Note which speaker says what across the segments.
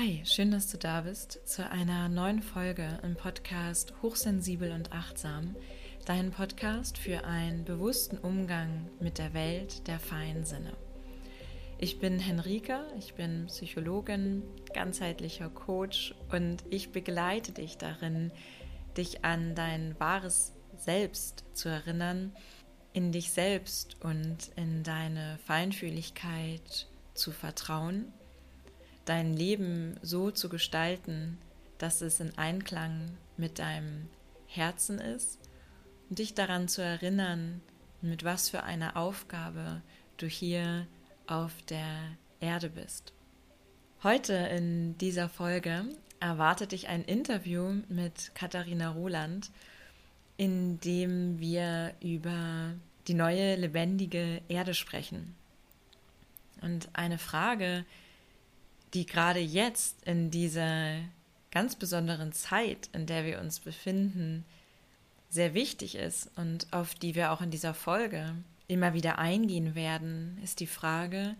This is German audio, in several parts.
Speaker 1: Hi, schön, dass du da bist zu einer neuen Folge im Podcast Hochsensibel und Achtsam, dein Podcast für einen bewussten Umgang mit der Welt der feinen Sinne. Ich bin Henrike, ich bin Psychologin, ganzheitlicher Coach und ich begleite dich darin, dich an dein wahres Selbst zu erinnern, in dich selbst und in deine Feinfühligkeit zu vertrauen dein Leben so zu gestalten, dass es in Einklang mit deinem Herzen ist und dich daran zu erinnern, mit was für einer Aufgabe du hier auf der Erde bist. Heute in dieser Folge erwartet dich ein Interview mit Katharina Roland, in dem wir über die neue lebendige Erde sprechen. Und eine Frage, die gerade jetzt in dieser ganz besonderen Zeit, in der wir uns befinden, sehr wichtig ist und auf die wir auch in dieser Folge immer wieder eingehen werden, ist die Frage,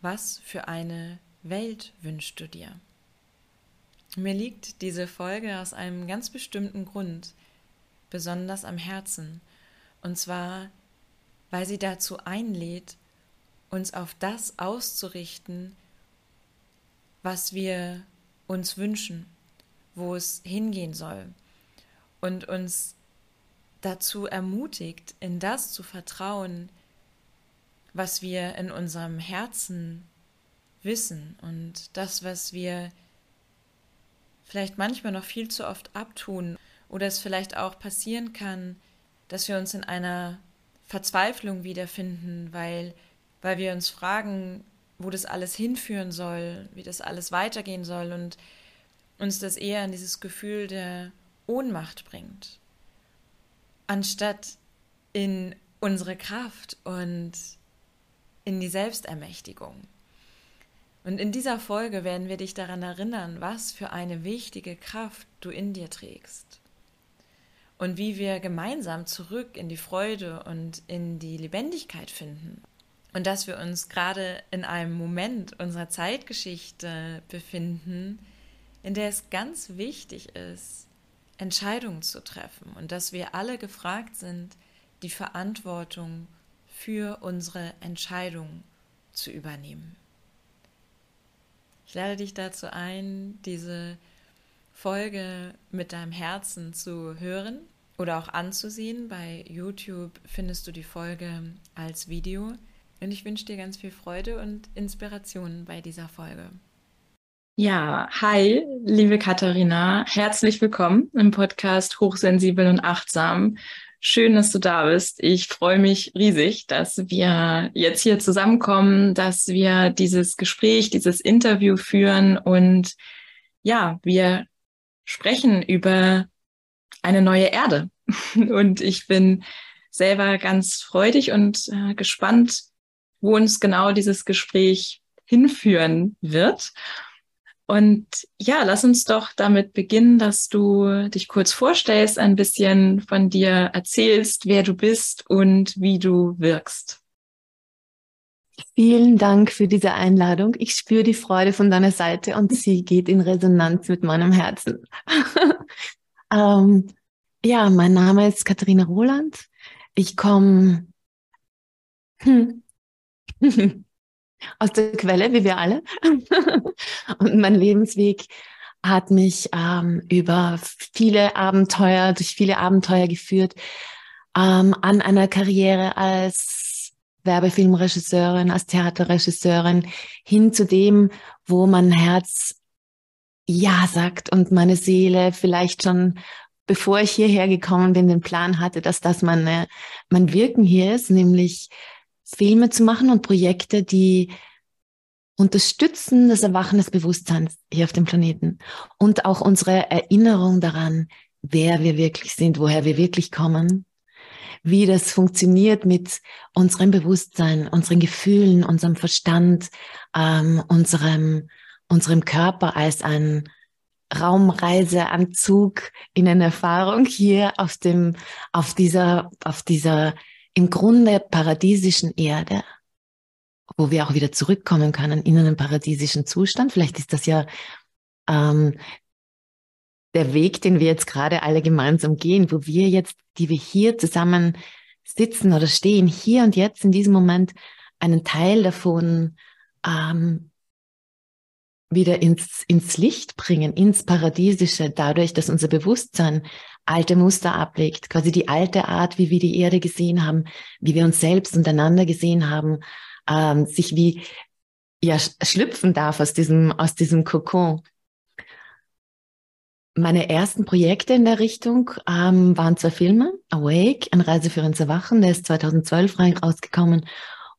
Speaker 1: was für eine Welt wünschst du dir? Mir liegt diese Folge aus einem ganz bestimmten Grund besonders am Herzen, und zwar, weil sie dazu einlädt, uns auf das auszurichten, was wir uns wünschen, wo es hingehen soll. Und uns dazu ermutigt, in das zu vertrauen, was wir in unserem Herzen wissen und das, was wir vielleicht manchmal noch viel zu oft abtun oder es vielleicht auch passieren kann, dass wir uns in einer Verzweiflung wiederfinden, weil, weil wir uns fragen, wo das alles hinführen soll, wie das alles weitergehen soll und uns das eher in dieses Gefühl der Ohnmacht bringt, anstatt in unsere Kraft und in die Selbstermächtigung. Und in dieser Folge werden wir dich daran erinnern, was für eine wichtige Kraft du in dir trägst und wie wir gemeinsam zurück in die Freude und in die Lebendigkeit finden und dass wir uns gerade in einem Moment unserer Zeitgeschichte befinden, in der es ganz wichtig ist, Entscheidungen zu treffen und dass wir alle gefragt sind, die Verantwortung für unsere Entscheidung zu übernehmen. Ich lade dich dazu ein, diese Folge mit deinem Herzen zu hören oder auch anzusehen. Bei YouTube findest du die Folge als Video. Und ich wünsche dir ganz viel Freude und Inspiration bei dieser Folge.
Speaker 2: Ja, hi, liebe Katharina. Herzlich willkommen im Podcast Hochsensibel und Achtsam. Schön, dass du da bist. Ich freue mich riesig, dass wir jetzt hier zusammenkommen, dass wir dieses Gespräch, dieses Interview führen und ja, wir sprechen über eine neue Erde. Und ich bin selber ganz freudig und äh, gespannt, wo uns genau dieses Gespräch hinführen wird. Und ja, lass uns doch damit beginnen, dass du dich kurz vorstellst, ein bisschen von dir erzählst, wer du bist und wie du wirkst.
Speaker 3: Vielen Dank für diese Einladung. Ich spüre die Freude von deiner Seite und sie geht in Resonanz mit meinem Herzen. ähm, ja, mein Name ist Katharina Roland. Ich komme hm, aus der Quelle, wie wir alle. und mein Lebensweg hat mich ähm, über viele Abenteuer, durch viele Abenteuer geführt, ähm, an einer Karriere als Werbefilmregisseurin, als Theaterregisseurin, hin zu dem, wo mein Herz Ja sagt und meine Seele vielleicht schon bevor ich hierher gekommen bin, den Plan hatte, dass das meine, mein Wirken hier ist, nämlich Filme zu machen und Projekte, die unterstützen das Erwachen des Bewusstseins hier auf dem Planeten. Und auch unsere Erinnerung daran, wer wir wirklich sind, woher wir wirklich kommen, wie das funktioniert mit unserem Bewusstsein, unseren Gefühlen, unserem Verstand, ähm, unserem, unserem Körper als ein Raumreiseanzug in eine Erfahrung hier auf dem, auf dieser, auf dieser im Grunde paradiesischen Erde. wo wir auch wieder zurückkommen können in einen paradiesischen Zustand. Vielleicht ist das ja ähm, der Weg, den wir jetzt gerade alle gemeinsam gehen, wo wir jetzt, die wir hier zusammen sitzen oder stehen, hier und jetzt in diesem Moment einen Teil davon ähm, wieder ins, ins Licht bringen, ins Paradiesische, dadurch, dass unser Bewusstsein alte Muster ablegt, quasi die alte Art, wie wir die Erde gesehen haben, wie wir uns selbst untereinander gesehen haben, ähm, sich wie ja schlüpfen darf aus diesem aus diesem Kokon. Meine ersten Projekte in der Richtung ähm, waren zwei Filme, Awake, eine Reise für ins Erwachen, der ist 2012 rausgekommen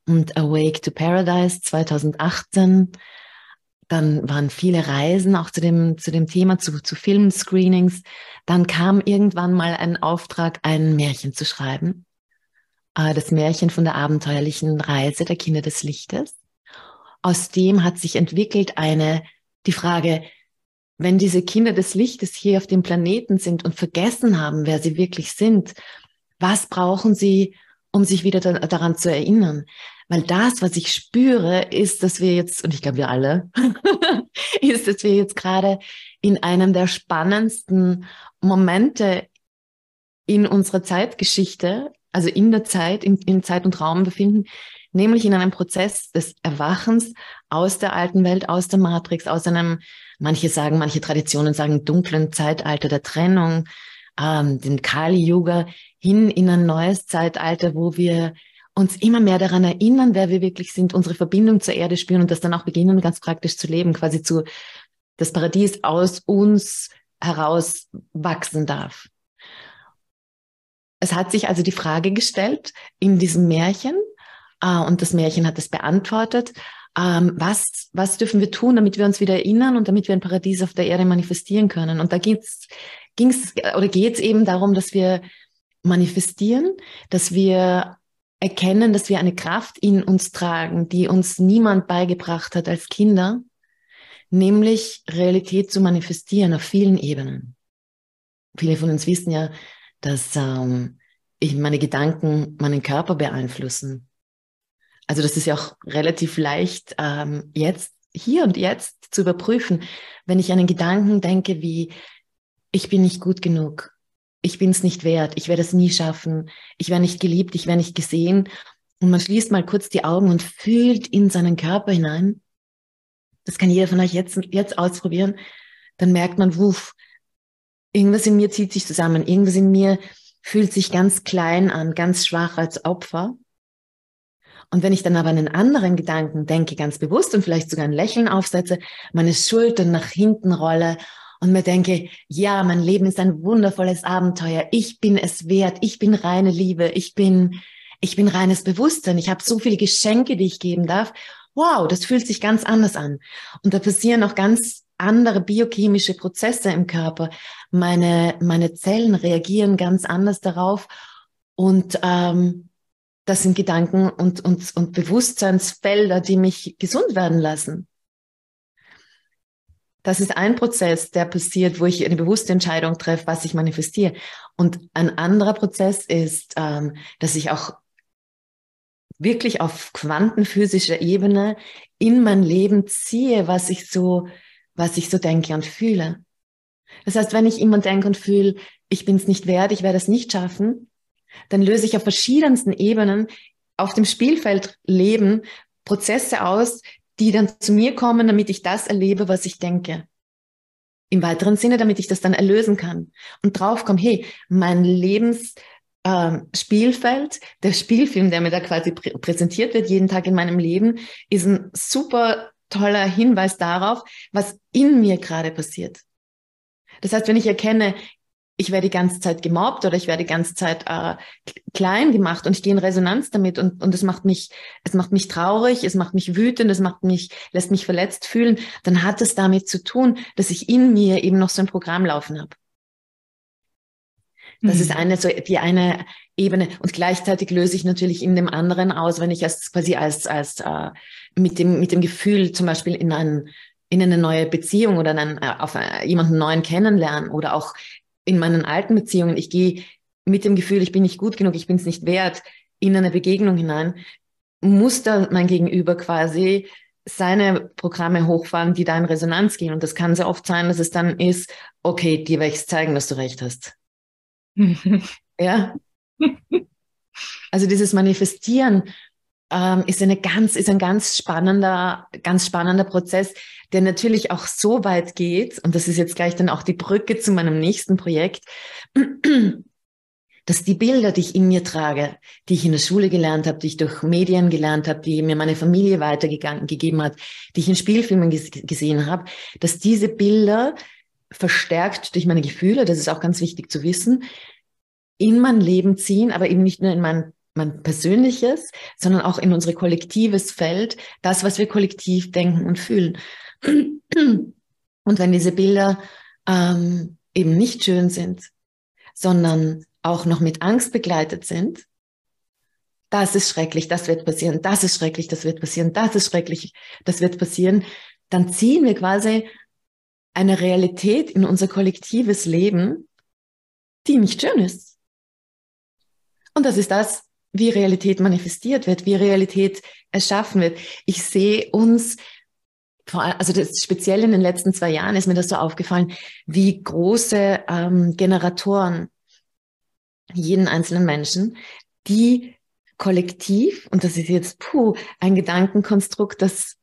Speaker 3: und Awake to Paradise 2018 dann waren viele Reisen auch zu dem, zu dem Thema, zu, zu Filmscreenings. Dann kam irgendwann mal ein Auftrag, ein Märchen zu schreiben. Äh, das Märchen von der abenteuerlichen Reise der Kinder des Lichtes. Aus dem hat sich entwickelt eine, die Frage, wenn diese Kinder des Lichtes hier auf dem Planeten sind und vergessen haben, wer sie wirklich sind, was brauchen sie, um sich wieder daran zu erinnern? Weil das, was ich spüre, ist, dass wir jetzt, und ich glaube wir alle, ist, dass wir jetzt gerade in einem der spannendsten Momente in unserer Zeitgeschichte, also in der Zeit, in, in Zeit und Raum befinden, nämlich in einem Prozess des Erwachens aus der alten Welt, aus der Matrix, aus einem, manche sagen, manche Traditionen sagen, dunklen Zeitalter der Trennung, ähm, den Kali-Yoga, hin in ein neues Zeitalter, wo wir uns immer mehr daran erinnern, wer wir wirklich sind, unsere Verbindung zur Erde spüren und das dann auch beginnen, ganz praktisch zu leben, quasi zu das Paradies aus uns heraus wachsen darf. Es hat sich also die Frage gestellt in diesem Märchen, äh, und das Märchen hat es beantwortet, ähm, was, was dürfen wir tun, damit wir uns wieder erinnern und damit wir ein Paradies auf der Erde manifestieren können. Und da ging es oder geht es eben darum, dass wir manifestieren, dass wir erkennen, dass wir eine Kraft in uns tragen, die uns niemand beigebracht hat als Kinder, nämlich Realität zu manifestieren auf vielen Ebenen. Viele von uns wissen ja, dass ähm, ich meine Gedanken meinen Körper beeinflussen. Also das ist ja auch relativ leicht ähm, jetzt, hier und jetzt zu überprüfen, wenn ich einen Gedanken denke wie, ich bin nicht gut genug, ich bin es nicht wert, ich werde es nie schaffen, ich werde nicht geliebt, ich werde nicht gesehen. Und man schließt mal kurz die Augen und fühlt in seinen Körper hinein. Das kann jeder von euch jetzt, jetzt ausprobieren. Dann merkt man, wuff, irgendwas in mir zieht sich zusammen, irgendwas in mir fühlt sich ganz klein an, ganz schwach als Opfer. Und wenn ich dann aber einen anderen Gedanken denke, ganz bewusst und vielleicht sogar ein Lächeln aufsetze, meine Schultern nach hinten rolle und mir denke, ja, mein Leben ist ein wundervolles Abenteuer. Ich bin es wert. Ich bin reine Liebe. Ich bin, ich bin reines Bewusstsein. Ich habe so viele Geschenke, die ich geben darf. Wow, das fühlt sich ganz anders an. Und da passieren auch ganz andere biochemische Prozesse im Körper. Meine, meine Zellen reagieren ganz anders darauf. Und ähm, das sind Gedanken und, und, und Bewusstseinsfelder, die mich gesund werden lassen. Das ist ein Prozess, der passiert, wo ich eine bewusste Entscheidung treffe, was ich manifestiere. Und ein anderer Prozess ist, ähm, dass ich auch wirklich auf quantenphysischer Ebene in mein Leben ziehe, was ich so, was ich so denke und fühle. Das heißt, wenn ich immer denke und fühle, ich bin es nicht wert, ich werde es nicht schaffen, dann löse ich auf verschiedensten Ebenen auf dem Spielfeld Leben Prozesse aus, die dann zu mir kommen, damit ich das erlebe, was ich denke. Im weiteren Sinne, damit ich das dann erlösen kann und draufkomme, hey, mein Lebensspielfeld, äh, der Spielfilm, der mir da quasi prä präsentiert wird, jeden Tag in meinem Leben, ist ein super toller Hinweis darauf, was in mir gerade passiert. Das heißt, wenn ich erkenne, ich werde die ganze Zeit gemobbt oder ich werde die ganze Zeit äh, klein gemacht und ich gehe in Resonanz damit und, und es macht mich, es macht mich traurig, es macht mich wütend, es macht mich, lässt mich verletzt fühlen, dann hat es damit zu tun, dass ich in mir eben noch so ein Programm laufen habe. Das mhm. ist eine, so die eine Ebene. Und gleichzeitig löse ich natürlich in dem anderen aus, wenn ich als quasi als, als äh, mit dem, mit dem Gefühl zum Beispiel in einen, in eine neue Beziehung oder einen, äh, auf äh, jemanden neuen kennenlernen oder auch in meinen alten Beziehungen, ich gehe mit dem Gefühl, ich bin nicht gut genug, ich bin es nicht wert, in eine Begegnung hinein, muss da mein Gegenüber quasi seine Programme hochfahren, die da in Resonanz gehen. Und das kann sehr oft sein, dass es dann ist, okay, dir werde ich zeigen, dass du recht hast. ja. Also dieses Manifestieren ähm, ist eine ganz, ist ein ganz spannender, ganz spannender Prozess, der natürlich auch so weit geht. Und das ist jetzt gleich dann auch die Brücke zu meinem nächsten Projekt dass die Bilder, die ich in mir trage, die ich in der Schule gelernt habe, die ich durch Medien gelernt habe, die mir meine Familie weitergegeben hat, die ich in Spielfilmen gesehen habe, dass diese Bilder verstärkt durch meine Gefühle, das ist auch ganz wichtig zu wissen, in mein Leben ziehen, aber eben nicht nur in mein, mein persönliches, sondern auch in unser kollektives Feld, das, was wir kollektiv denken und fühlen. Und wenn diese Bilder ähm, eben nicht schön sind, sondern auch noch mit Angst begleitet sind, das ist schrecklich, das wird passieren, das ist schrecklich, das wird passieren, das ist schrecklich, das wird passieren, dann ziehen wir quasi eine Realität in unser kollektives Leben, die nicht schön ist. Und das ist das, wie Realität manifestiert wird, wie Realität erschaffen wird. Ich sehe uns, also das, speziell in den letzten zwei Jahren ist mir das so aufgefallen, wie große ähm, Generatoren jeden einzelnen Menschen, die kollektiv, und das ist jetzt puh, ein Gedankenkonstrukt, das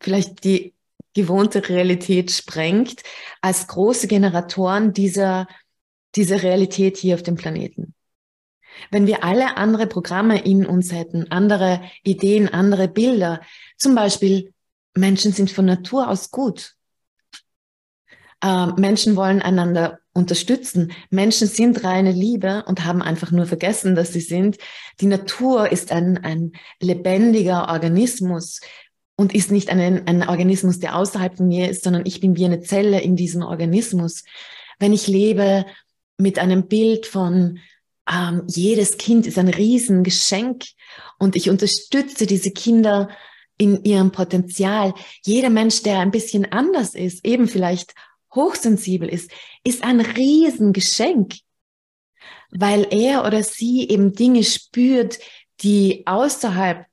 Speaker 3: vielleicht die gewohnte Realität sprengt, als große Generatoren dieser, dieser Realität hier auf dem Planeten. Wenn wir alle andere Programme in uns hätten, andere Ideen, andere Bilder, zum Beispiel Menschen sind von Natur aus gut. Äh, Menschen wollen einander unterstützen. Menschen sind reine Liebe und haben einfach nur vergessen, dass sie sind. Die Natur ist ein, ein lebendiger Organismus und ist nicht ein, ein Organismus, der außerhalb von mir ist, sondern ich bin wie eine Zelle in diesem Organismus. Wenn ich lebe mit einem Bild von ähm, jedes Kind ist ein Riesengeschenk und ich unterstütze diese Kinder in ihrem Potenzial. Jeder Mensch, der ein bisschen anders ist, eben vielleicht hochsensibel ist, ist ein Riesengeschenk, weil er oder sie eben Dinge spürt, die außerhalb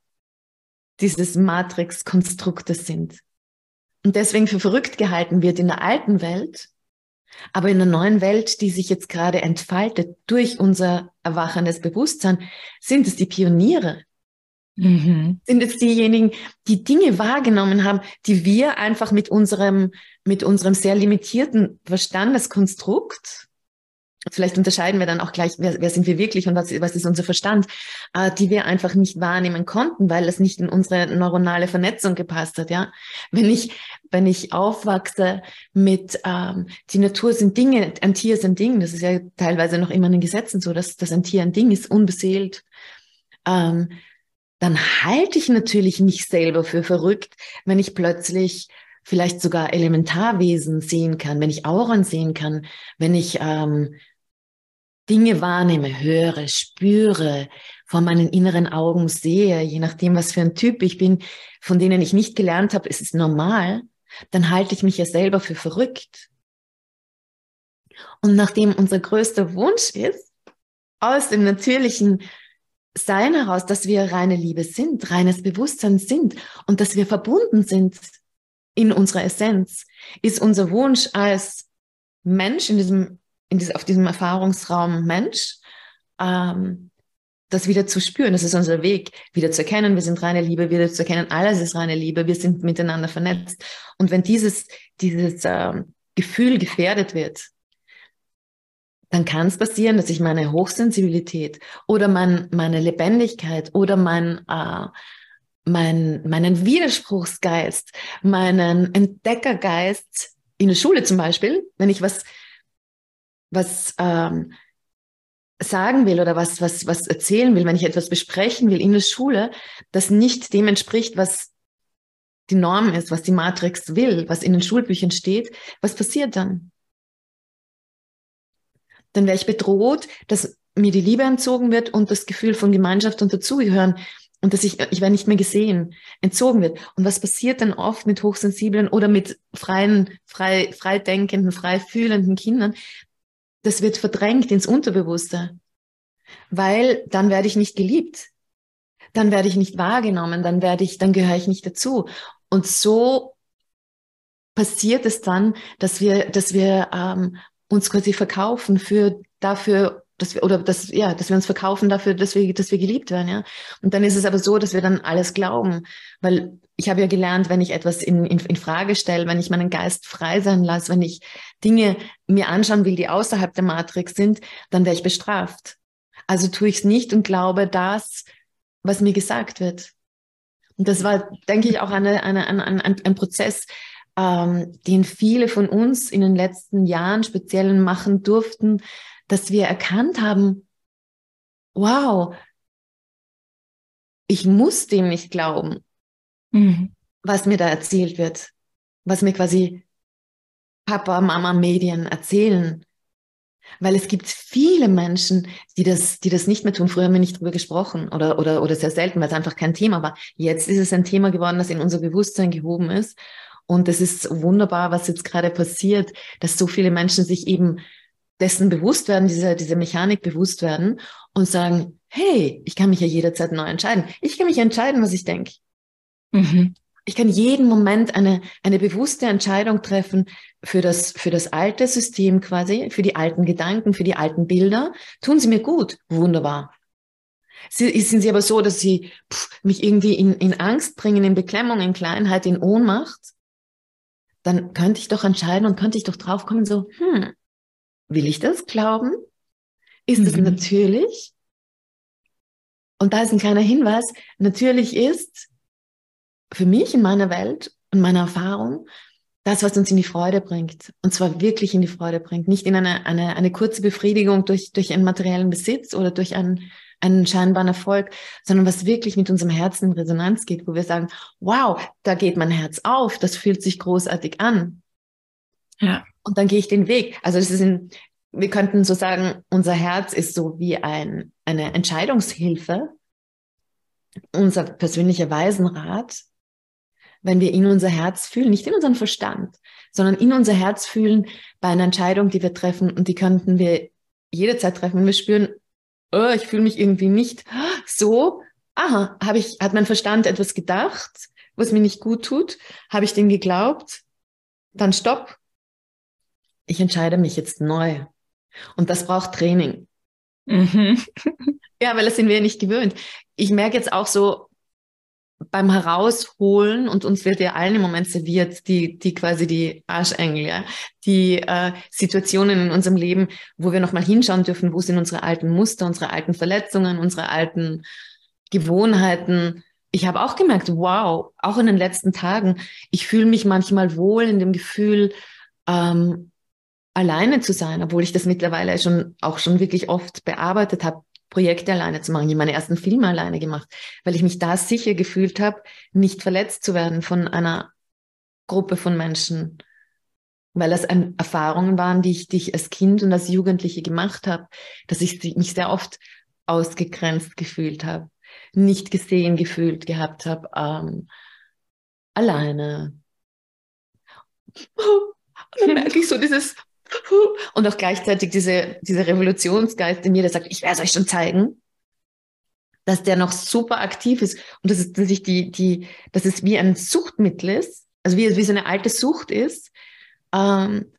Speaker 3: dieses Matrix-Konstruktes sind. Und deswegen für verrückt gehalten wird in der alten Welt, aber in der neuen Welt, die sich jetzt gerade entfaltet durch unser erwachendes Bewusstsein, sind es die Pioniere. Mhm. Sind es diejenigen, die Dinge wahrgenommen haben, die wir einfach mit unserem, mit unserem sehr limitierten Verstandeskonstrukt, vielleicht unterscheiden wir dann auch gleich, wer, wer sind wir wirklich und was, was ist unser Verstand, äh, die wir einfach nicht wahrnehmen konnten, weil es nicht in unsere neuronale Vernetzung gepasst hat, ja. Wenn ich, wenn ich aufwachse mit, ähm, die Natur sind Dinge, ein Tier ist ein Ding, das ist ja teilweise noch immer in den Gesetzen so, dass, dass ein Tier ein Ding ist, unbeseelt, ähm, dann halte ich natürlich mich selber für verrückt, wenn ich plötzlich vielleicht sogar Elementarwesen sehen kann, wenn ich Auren sehen kann, wenn ich ähm, Dinge wahrnehme, höre, spüre, vor meinen inneren Augen sehe, je nachdem, was für ein Typ ich bin, von denen ich nicht gelernt habe, es ist normal, dann halte ich mich ja selber für verrückt. Und nachdem unser größter Wunsch ist, aus dem natürlichen sein heraus, dass wir reine Liebe sind, reines Bewusstsein sind und dass wir verbunden sind in unserer Essenz, ist unser Wunsch als Mensch in diesem, in diesem, auf diesem Erfahrungsraum Mensch, ähm, das wieder zu spüren. Das ist unser Weg, wieder zu erkennen, wir sind reine Liebe, wieder zu erkennen, alles ist reine Liebe, wir sind miteinander vernetzt. Und wenn dieses, dieses äh, Gefühl gefährdet wird, dann kann es passieren, dass ich meine Hochsensibilität oder mein, meine Lebendigkeit oder mein, äh, mein, meinen Widerspruchsgeist, meinen Entdeckergeist in der Schule zum Beispiel, wenn ich was, was ähm, sagen will oder was, was, was erzählen will, wenn ich etwas besprechen will in der Schule, das nicht dem entspricht, was die Norm ist, was die Matrix will, was in den Schulbüchern steht, was passiert dann? dann wäre ich bedroht, dass mir die Liebe entzogen wird und das Gefühl von Gemeinschaft und dazugehören und dass ich, ich werde nicht mehr gesehen, entzogen wird. Und was passiert dann oft mit hochsensiblen oder mit freien, frei, frei denkenden, frei fühlenden Kindern? Das wird verdrängt ins Unterbewusste, weil dann werde ich nicht geliebt. dann werde ich nicht wahrgenommen, dann werde ich, dann gehöre ich nicht dazu. Und so passiert es dann, dass wir, dass wir ähm, uns quasi verkaufen für dafür, dass wir, oder dass, ja, dass wir uns verkaufen dafür, dass wir, dass wir geliebt werden, ja. Und dann ist es aber so, dass wir dann alles glauben, weil ich habe ja gelernt, wenn ich etwas in, in, in Frage stelle, wenn ich meinen Geist frei sein lasse, wenn ich Dinge mir anschauen will, die außerhalb der Matrix sind, dann werde ich bestraft. Also tue ich es nicht und glaube das, was mir gesagt wird. Und das war, denke ich, auch eine, eine, ein, ein, ein Prozess, ähm, den viele von uns in den letzten Jahren speziell machen durften, dass wir erkannt haben, wow, ich muss dem nicht glauben, mhm. was mir da erzählt wird, was mir quasi Papa, Mama, Medien erzählen. Weil es gibt viele Menschen, die das, die das nicht mehr tun. Früher haben wir nicht drüber gesprochen oder, oder, oder sehr selten, weil es einfach kein Thema war. Jetzt ist es ein Thema geworden, das in unser Bewusstsein gehoben ist. Und es ist wunderbar, was jetzt gerade passiert, dass so viele Menschen sich eben dessen bewusst werden, dieser, dieser Mechanik bewusst werden und sagen, hey, ich kann mich ja jederzeit neu entscheiden. Ich kann mich entscheiden, was ich denke. Mhm. Ich kann jeden Moment eine, eine bewusste Entscheidung treffen für das, für das alte System quasi, für die alten Gedanken, für die alten Bilder. Tun sie mir gut. Wunderbar. Sie, sind sie aber so, dass sie pff, mich irgendwie in, in Angst bringen, in Beklemmung, in Kleinheit, in Ohnmacht, dann könnte ich doch entscheiden und könnte ich doch draufkommen, so, hm, Will ich das glauben? Ist mhm. natürlich? Und da ist ein kleiner Hinweis. Natürlich ist für mich in meiner Welt und meiner Erfahrung das, was uns in die Freude bringt. Und zwar wirklich in die Freude bringt. Nicht in eine, eine, eine kurze Befriedigung durch, durch einen materiellen Besitz oder durch einen, einen scheinbaren Erfolg, sondern was wirklich mit unserem Herzen in Resonanz geht, wo wir sagen, wow, da geht mein Herz auf, das fühlt sich großartig an. Ja. Und dann gehe ich den Weg. Also das ist ein, wir könnten so sagen, unser Herz ist so wie ein, eine Entscheidungshilfe, unser persönlicher Weisenrat, wenn wir in unser Herz fühlen, nicht in unseren Verstand, sondern in unser Herz fühlen bei einer Entscheidung, die wir treffen und die könnten wir jederzeit treffen, wenn wir spüren, oh, ich fühle mich irgendwie nicht so, aha, habe ich, hat mein Verstand etwas gedacht, was mir nicht gut tut, habe ich dem geglaubt, dann stopp, ich entscheide mich jetzt neu. Und das braucht Training. Mhm. ja, weil das sind wir nicht gewöhnt. Ich merke jetzt auch so beim Herausholen und uns wird ja allen im Moment serviert, die, die quasi die Arschengel, ja, die äh, Situationen in unserem Leben, wo wir nochmal hinschauen dürfen, wo sind unsere alten Muster, unsere alten Verletzungen, unsere alten Gewohnheiten. Ich habe auch gemerkt, wow, auch in den letzten Tagen, ich fühle mich manchmal wohl in dem Gefühl, ähm, alleine zu sein, obwohl ich das mittlerweile schon auch schon wirklich oft bearbeitet habe, Projekte alleine zu machen. Ich habe meine ersten Filme alleine gemacht, weil ich mich da sicher gefühlt habe, nicht verletzt zu werden von einer Gruppe von Menschen, weil das Erfahrungen waren, die ich, die ich als Kind und als Jugendliche gemacht habe, dass ich mich sehr oft ausgegrenzt gefühlt habe, nicht gesehen gefühlt gehabt habe, ähm, alleine. Und dann merke ich so dieses, und auch gleichzeitig diese, dieser Revolutionsgeist in mir, der sagt, ich werde es euch schon zeigen, dass der noch super aktiv ist und dass, es, dass ich die, die, dass es wie ein Suchtmittel ist, also wie, wie so eine alte Sucht ist, ähm,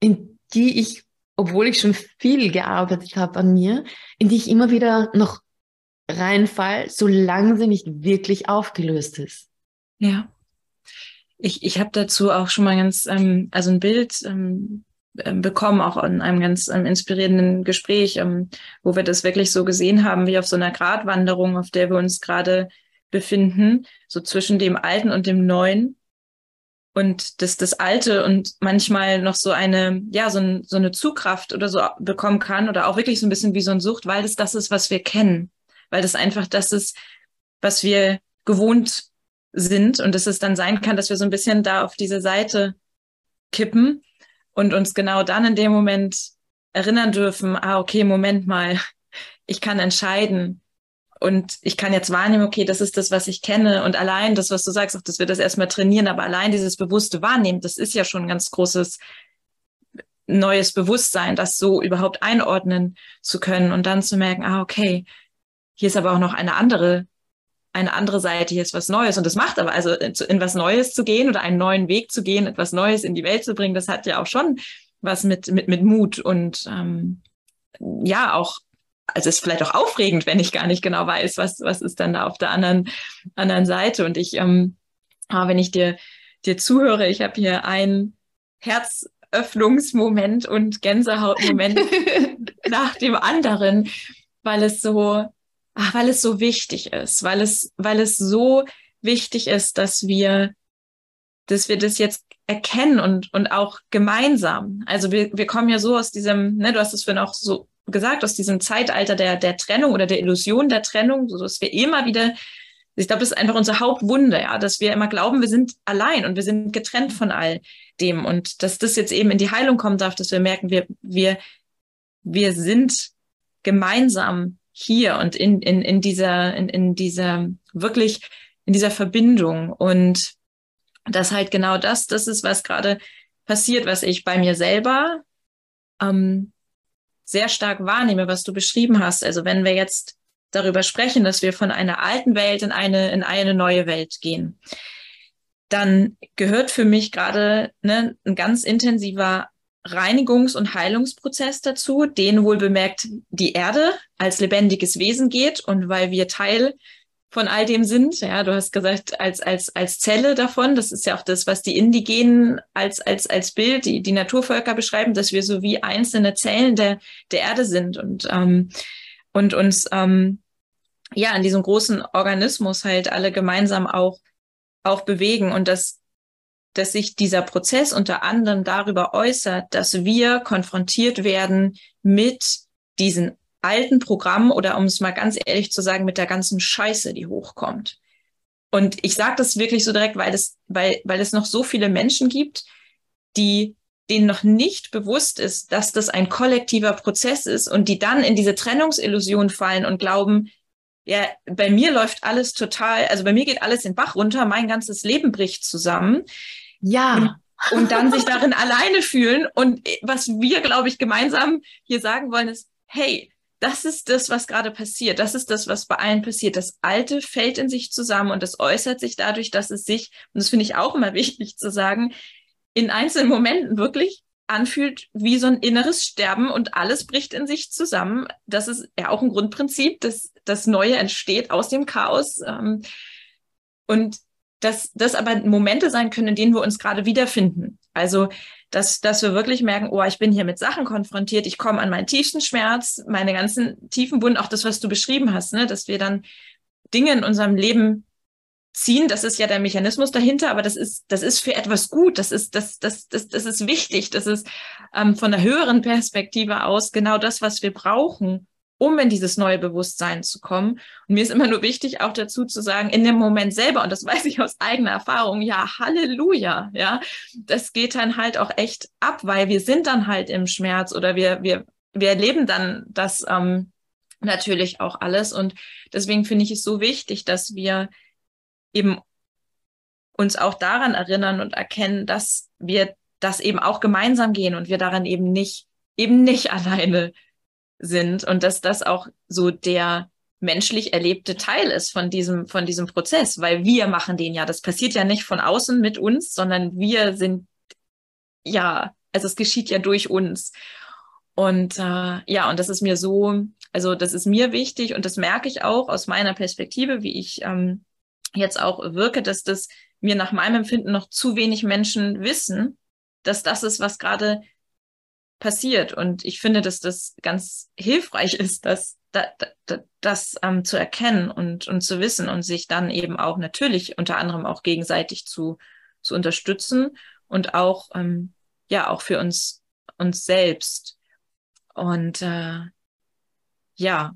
Speaker 3: in die ich, obwohl ich schon viel gearbeitet habe an mir, in die ich immer wieder noch reinfall, solange sie nicht wirklich aufgelöst ist.
Speaker 1: Ja. Ich, ich habe dazu auch schon mal ganz, ähm, also ein Bild ähm, bekommen, auch in einem ganz ähm, inspirierenden Gespräch, ähm, wo wir das wirklich so gesehen haben, wie auf so einer Gratwanderung, auf der wir uns gerade befinden, so zwischen dem Alten und dem Neuen. Und dass das Alte und manchmal noch so eine, ja, so, ein, so eine Zugkraft oder so bekommen kann oder auch wirklich so ein bisschen wie so ein Sucht, weil das das ist, was wir kennen. Weil das einfach das ist, was wir gewohnt sind und dass es dann sein kann, dass wir so ein bisschen da auf diese Seite kippen und uns genau dann in dem Moment erinnern dürfen, ah, okay, Moment mal, ich kann entscheiden. Und ich kann jetzt wahrnehmen, okay, das ist das, was ich kenne. Und allein das, was du sagst, auch, dass wir das erstmal trainieren, aber allein dieses bewusste Wahrnehmen, das ist ja schon ein ganz großes neues Bewusstsein, das so überhaupt einordnen zu können und dann zu merken, ah, okay, hier ist aber auch noch eine andere eine andere Seite, hier ist was Neues. Und das macht aber, also in was Neues zu gehen oder einen neuen Weg zu gehen, etwas Neues in die Welt zu bringen, das hat ja auch schon was mit, mit, mit Mut und ähm, ja, auch, also es ist vielleicht auch aufregend, wenn ich gar nicht genau weiß, was, was ist dann da auf der anderen, anderen Seite. Und ich, ähm, aber wenn ich dir, dir zuhöre, ich habe hier einen Herzöffnungsmoment und Gänsehautmoment nach dem anderen, weil es so, ach, weil es so wichtig ist, weil es, weil es so wichtig ist, dass wir, dass wir das jetzt erkennen und, und auch gemeinsam. Also wir, wir kommen ja so aus diesem, ne, du hast es vorhin auch so gesagt, aus diesem Zeitalter der, der Trennung oder der Illusion der Trennung, so dass wir immer wieder, ich glaube, das ist einfach unser Hauptwunder, ja, dass wir immer glauben, wir sind allein und wir sind getrennt von all dem und dass das jetzt eben in die Heilung kommen darf, dass wir merken, wir, wir, wir sind gemeinsam hier und in, in, in dieser, in, in dieser, wirklich in dieser Verbindung und das halt genau das, das ist, was gerade passiert, was ich bei mir selber ähm, sehr stark wahrnehme, was du beschrieben hast. Also wenn wir jetzt darüber sprechen, dass wir von einer alten Welt in eine, in eine neue Welt gehen, dann gehört für mich gerade ne, ein ganz intensiver Reinigungs- und Heilungsprozess dazu, den wohl bemerkt die Erde als lebendiges Wesen geht und weil wir Teil von all dem sind. Ja, du hast gesagt, als, als, als Zelle davon, das ist ja auch das, was die Indigenen als, als, als Bild, die, die Naturvölker beschreiben, dass wir so wie einzelne Zellen der, der Erde sind. Und, ähm, und uns ähm, ja in diesem großen Organismus halt alle gemeinsam auch, auch bewegen. Und dass, dass sich dieser Prozess unter anderem darüber äußert, dass wir konfrontiert werden mit diesen alten Programm oder um es mal ganz ehrlich zu sagen, mit der ganzen Scheiße, die hochkommt. Und ich sage das wirklich so direkt, weil es, weil, weil es noch so viele Menschen gibt, die denen noch nicht bewusst ist, dass das ein kollektiver Prozess ist und die dann in diese Trennungsillusion fallen und glauben, ja, bei mir läuft alles total, also bei mir geht alles den Bach runter, mein ganzes Leben bricht zusammen.
Speaker 3: Ja.
Speaker 1: Und, und dann sich darin alleine fühlen. Und was wir, glaube ich, gemeinsam hier sagen wollen, ist, hey, das ist das, was gerade passiert. Das ist das, was bei allen passiert. Das Alte fällt in sich zusammen und es äußert sich dadurch, dass es sich, und das finde ich auch immer wichtig zu sagen, in einzelnen Momenten wirklich anfühlt wie so ein inneres Sterben und alles bricht in sich zusammen. Das ist ja auch ein Grundprinzip, dass das Neue entsteht aus dem Chaos. Ähm, und dass das aber Momente sein können, in denen wir uns gerade wiederfinden. Also dass, dass wir wirklich merken, oh, ich bin hier mit Sachen konfrontiert, ich komme an meinen tiefsten Schmerz, meine ganzen tiefen Wunden, auch das, was du beschrieben hast, ne, dass wir dann Dinge in unserem Leben ziehen, das ist ja der Mechanismus dahinter, aber das ist, das ist für etwas gut, das ist, das, das, das, das ist wichtig, das ist ähm, von der höheren Perspektive aus genau das, was wir brauchen, um in dieses neue Bewusstsein zu kommen. Und mir ist immer nur wichtig, auch dazu zu sagen, in dem Moment selber, und das weiß ich aus eigener Erfahrung, ja, Halleluja, ja, das geht dann halt auch echt ab, weil wir sind dann halt im Schmerz oder wir, wir, wir erleben dann das ähm, natürlich auch alles. Und deswegen finde ich es so wichtig, dass wir eben uns auch daran erinnern und erkennen, dass wir das eben auch gemeinsam gehen und wir daran eben nicht, eben nicht alleine sind und dass das auch so der menschlich erlebte Teil ist von diesem, von diesem Prozess, weil wir machen den ja. Das passiert ja nicht von außen mit uns, sondern wir sind ja, also es geschieht ja durch uns. Und äh, ja, und das ist mir so, also das ist mir wichtig und das merke ich auch aus meiner Perspektive, wie ich ähm, jetzt auch wirke, dass das mir nach meinem Empfinden noch zu wenig Menschen wissen, dass das ist, was gerade passiert. Und ich finde, dass das ganz hilfreich ist, das, das, das ähm, zu erkennen und, und zu wissen und sich dann eben auch natürlich unter anderem auch gegenseitig zu, zu unterstützen und auch, ähm, ja, auch für uns, uns selbst. Und äh, ja,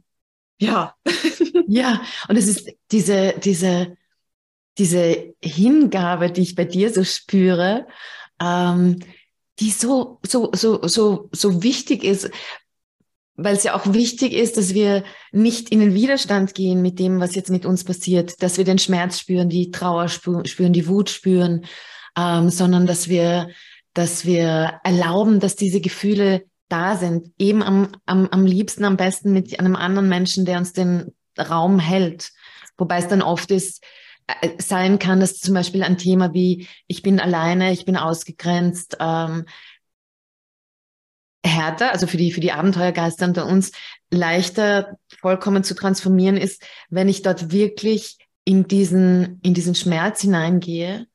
Speaker 1: ja.
Speaker 3: ja, und es ist diese, diese, diese Hingabe, die ich bei dir so spüre, ähm, die so, so, so, so, so wichtig ist, weil es ja auch wichtig ist, dass wir nicht in den Widerstand gehen mit dem, was jetzt mit uns passiert, dass wir den Schmerz spüren, die Trauer spüren, die Wut spüren, ähm, sondern dass wir, dass wir erlauben, dass diese Gefühle da sind, eben am, am, am liebsten, am besten mit einem anderen Menschen, der uns den Raum hält. Wobei es dann oft ist, sein kann, dass zum Beispiel ein Thema wie ich bin alleine, ich bin ausgegrenzt, ähm, härter, also für die, für die Abenteuergeister unter uns leichter vollkommen zu transformieren ist, wenn ich dort wirklich in diesen, in diesen Schmerz hineingehe,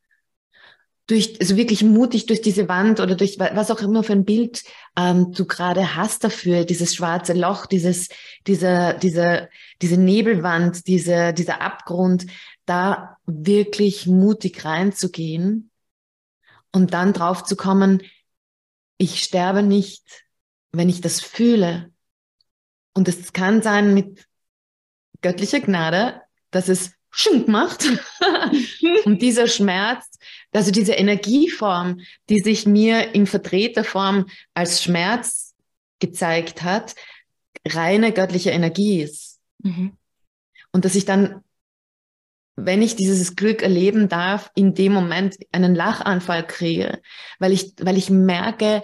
Speaker 3: durch, also wirklich mutig durch diese Wand oder durch was auch immer für ein Bild ähm, du gerade hast dafür, dieses schwarze Loch, dieses, dieser, dieser, diese Nebelwand, diese, dieser Abgrund, da wirklich mutig reinzugehen und dann drauf zu kommen, ich sterbe nicht, wenn ich das fühle. Und es kann sein mit göttlicher Gnade, dass es schunk macht. und dieser Schmerz, also diese Energieform, die sich mir in Vertreterform als Schmerz gezeigt hat, reine göttliche Energie ist. Mhm. Und dass ich dann, wenn ich dieses Glück erleben darf, in dem Moment einen Lachanfall kriege, weil ich, weil ich merke,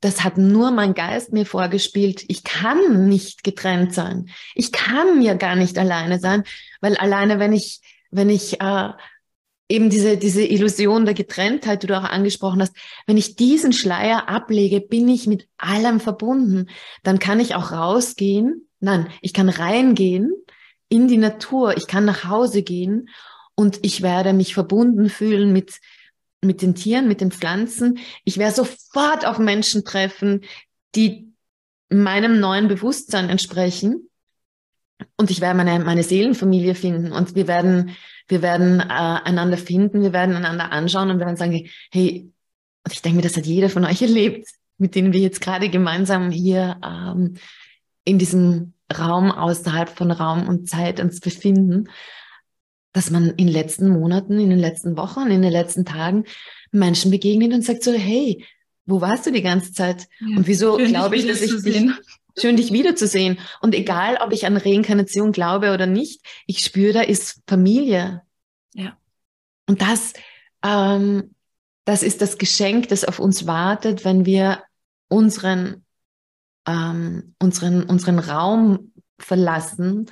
Speaker 3: das hat nur mein Geist mir vorgespielt. Ich kann nicht getrennt sein. Ich kann ja gar nicht alleine sein, weil alleine, wenn ich, wenn ich äh, eben diese, diese Illusion der Getrenntheit, die du auch angesprochen hast, wenn ich diesen Schleier ablege, bin ich mit allem verbunden. Dann kann ich auch rausgehen. Nein, ich kann reingehen in die Natur. Ich kann nach Hause gehen und ich werde mich verbunden fühlen mit, mit den Tieren, mit den Pflanzen. Ich werde sofort auf Menschen treffen, die meinem neuen Bewusstsein entsprechen. Und ich werde meine, meine Seelenfamilie finden und wir werden, wir werden äh, einander finden, wir werden einander anschauen und werden sagen, hey, und ich denke mir, das hat jeder von euch erlebt, mit denen wir jetzt gerade gemeinsam hier ähm, in diesem Raum außerhalb von Raum und Zeit uns befinden dass man in den letzten Monaten, in den letzten Wochen, in den letzten Tagen Menschen begegnet und sagt so, hey, wo warst du die ganze Zeit? Ja, und wieso glaube ich, dass ich dich, schön dich wiederzusehen. Und egal, ob ich an Reinkarnation glaube oder nicht, ich spüre, da ist Familie.
Speaker 1: Ja.
Speaker 3: Und das, ähm, das ist das Geschenk, das auf uns wartet, wenn wir unseren, ähm, unseren, unseren Raum verlassen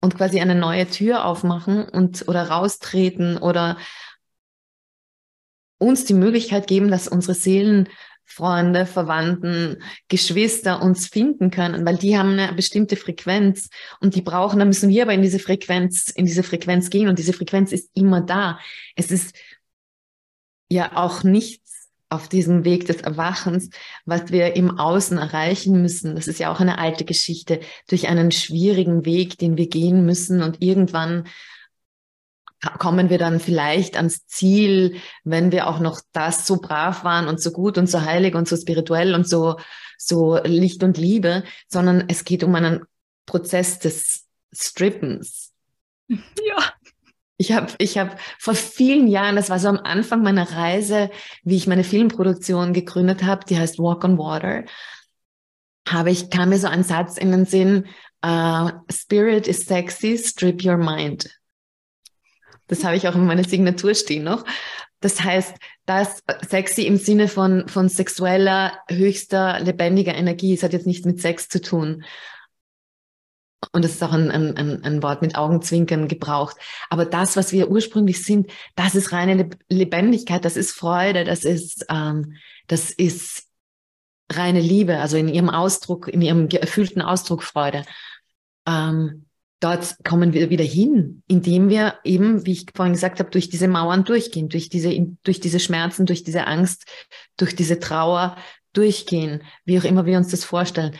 Speaker 3: und quasi eine neue Tür aufmachen und oder raustreten oder uns die Möglichkeit geben, dass unsere Seelenfreunde, Verwandten, Geschwister uns finden können, weil die haben eine bestimmte Frequenz und die brauchen, da müssen wir aber in diese Frequenz, in diese Frequenz gehen und diese Frequenz ist immer da. Es ist ja auch nicht auf diesem Weg des Erwachens, was wir im Außen erreichen müssen. Das ist ja auch eine alte Geschichte, durch einen schwierigen Weg, den wir gehen müssen und irgendwann kommen wir dann vielleicht ans Ziel, wenn wir auch noch das so brav waren und so gut und so heilig und so spirituell und so, so Licht und Liebe, sondern es geht um einen Prozess des Strippens.
Speaker 1: Ja.
Speaker 3: Ich habe ich hab vor vielen Jahren, das war so am Anfang meiner Reise, wie ich meine Filmproduktion gegründet habe, die heißt Walk on Water, habe ich, kam mir so ein Satz in den Sinn, uh, Spirit is sexy, strip your mind. Das habe ich auch in meiner Signatur stehen noch. Das heißt, das sexy im Sinne von, von sexueller, höchster, lebendiger Energie. Es hat jetzt nichts mit Sex zu tun, und das ist auch ein, ein, ein Wort mit Augenzwinkern gebraucht. Aber das, was wir ursprünglich sind, das ist reine Lebendigkeit, das ist Freude, das ist, ähm, das ist reine Liebe, also in ihrem Ausdruck, in ihrem erfüllten Ausdruck Freude. Ähm, dort kommen wir wieder hin, indem wir eben, wie ich vorhin gesagt habe, durch diese Mauern durchgehen, durch diese, durch diese Schmerzen, durch diese Angst, durch diese Trauer durchgehen, wie auch immer wir uns das vorstellen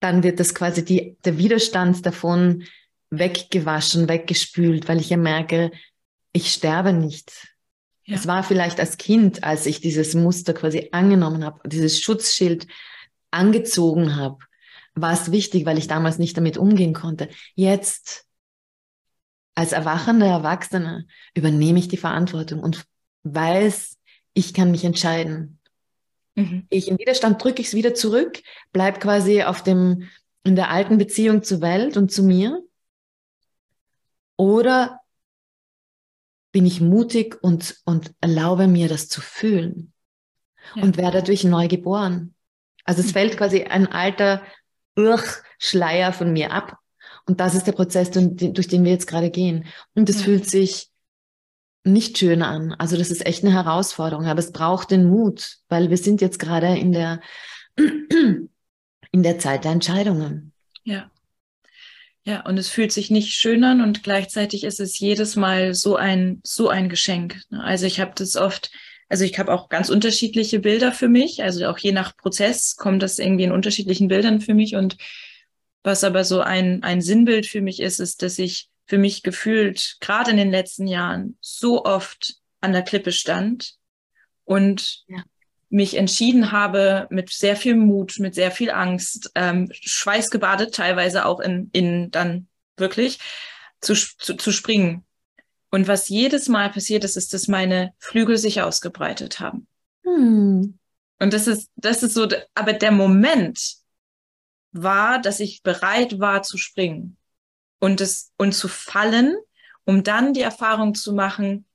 Speaker 3: dann wird das quasi die, der Widerstand davon weggewaschen, weggespült, weil ich ja merke, ich sterbe nicht. Ja. Es war vielleicht als Kind, als ich dieses Muster quasi angenommen habe, dieses Schutzschild angezogen habe, war es wichtig, weil ich damals nicht damit umgehen konnte. Jetzt, als erwachender Erwachsener, übernehme ich die Verantwortung und weiß, ich kann mich entscheiden. Mhm. Ich im Widerstand drücke ich es wieder zurück, bleib quasi auf dem, in der alten Beziehung zur Welt und zu mir. Oder bin ich mutig und, und erlaube mir das zu fühlen ja. und werde dadurch neu geboren. Also es mhm. fällt quasi ein alter Urch-Schleier von mir ab Und das ist der Prozess, durch den wir jetzt gerade gehen. Und es ja. fühlt sich nicht schön an. Also das ist echt eine Herausforderung, aber es braucht den Mut, weil wir sind jetzt gerade in der, in der Zeit der Entscheidungen.
Speaker 1: Ja. Ja, und es fühlt sich nicht schön an und gleichzeitig ist es jedes Mal so ein, so ein Geschenk. Also ich habe das oft, also ich habe auch ganz unterschiedliche Bilder für mich. Also auch je nach Prozess kommt das irgendwie in unterschiedlichen Bildern für mich. Und was aber so ein, ein Sinnbild für mich ist, ist, dass ich für mich gefühlt, gerade in den letzten Jahren, so oft an der Klippe stand und ja. mich entschieden habe, mit sehr viel Mut, mit sehr viel Angst, ähm, schweißgebadet teilweise auch in, in dann wirklich, zu, zu, zu springen. Und was jedes Mal passiert ist, ist, dass meine Flügel sich ausgebreitet haben. Hm. Und das ist, das ist so, aber der Moment war, dass ich bereit war zu springen und es und zu fallen, um dann die Erfahrung zu machen,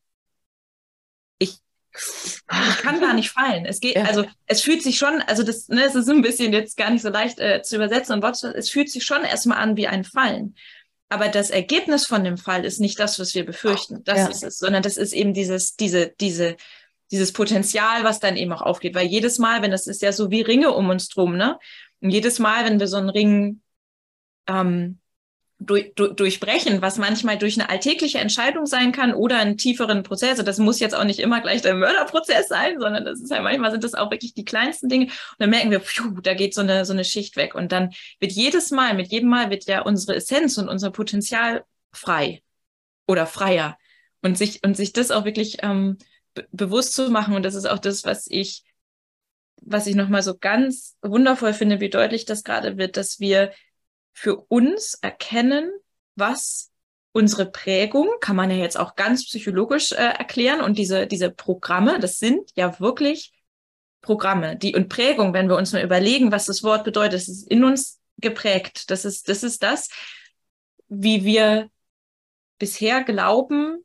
Speaker 1: ich, ich kann gar nicht fallen. Es geht, ja. also es fühlt sich schon, also das, ne, es ist ein bisschen jetzt gar nicht so leicht äh, zu übersetzen und Wort, es fühlt sich schon erstmal an wie ein Fallen. Aber das Ergebnis von dem Fall ist nicht das, was wir befürchten. Das ja. ist es, sondern das ist eben dieses, diese, diese, dieses Potenzial, was dann eben auch aufgeht. Weil jedes Mal, wenn das ist ja so wie Ringe um uns drum, ne? Und jedes Mal, wenn wir so einen Ring ähm, durch, durch, durchbrechen, was manchmal durch eine alltägliche Entscheidung sein kann oder einen tieferen Prozess. Also das muss jetzt auch nicht immer gleich der Mörderprozess sein, sondern das ist halt manchmal sind das auch wirklich die kleinsten Dinge. Und dann merken wir, pfiuh, da geht so eine, so eine Schicht weg. Und dann wird jedes Mal, mit jedem Mal wird ja unsere Essenz und unser Potenzial frei oder freier. Und sich, und sich das auch wirklich ähm, bewusst zu machen. Und das ist auch das, was ich, was ich nochmal so ganz wundervoll finde, wie deutlich das gerade wird, dass wir für uns erkennen, was unsere Prägung, kann man ja jetzt auch ganz psychologisch äh, erklären, und diese, diese Programme, das sind ja wirklich Programme, die und Prägung, wenn wir uns mal überlegen, was das Wort bedeutet, das ist in uns geprägt. Das ist, das ist das, wie wir bisher glauben,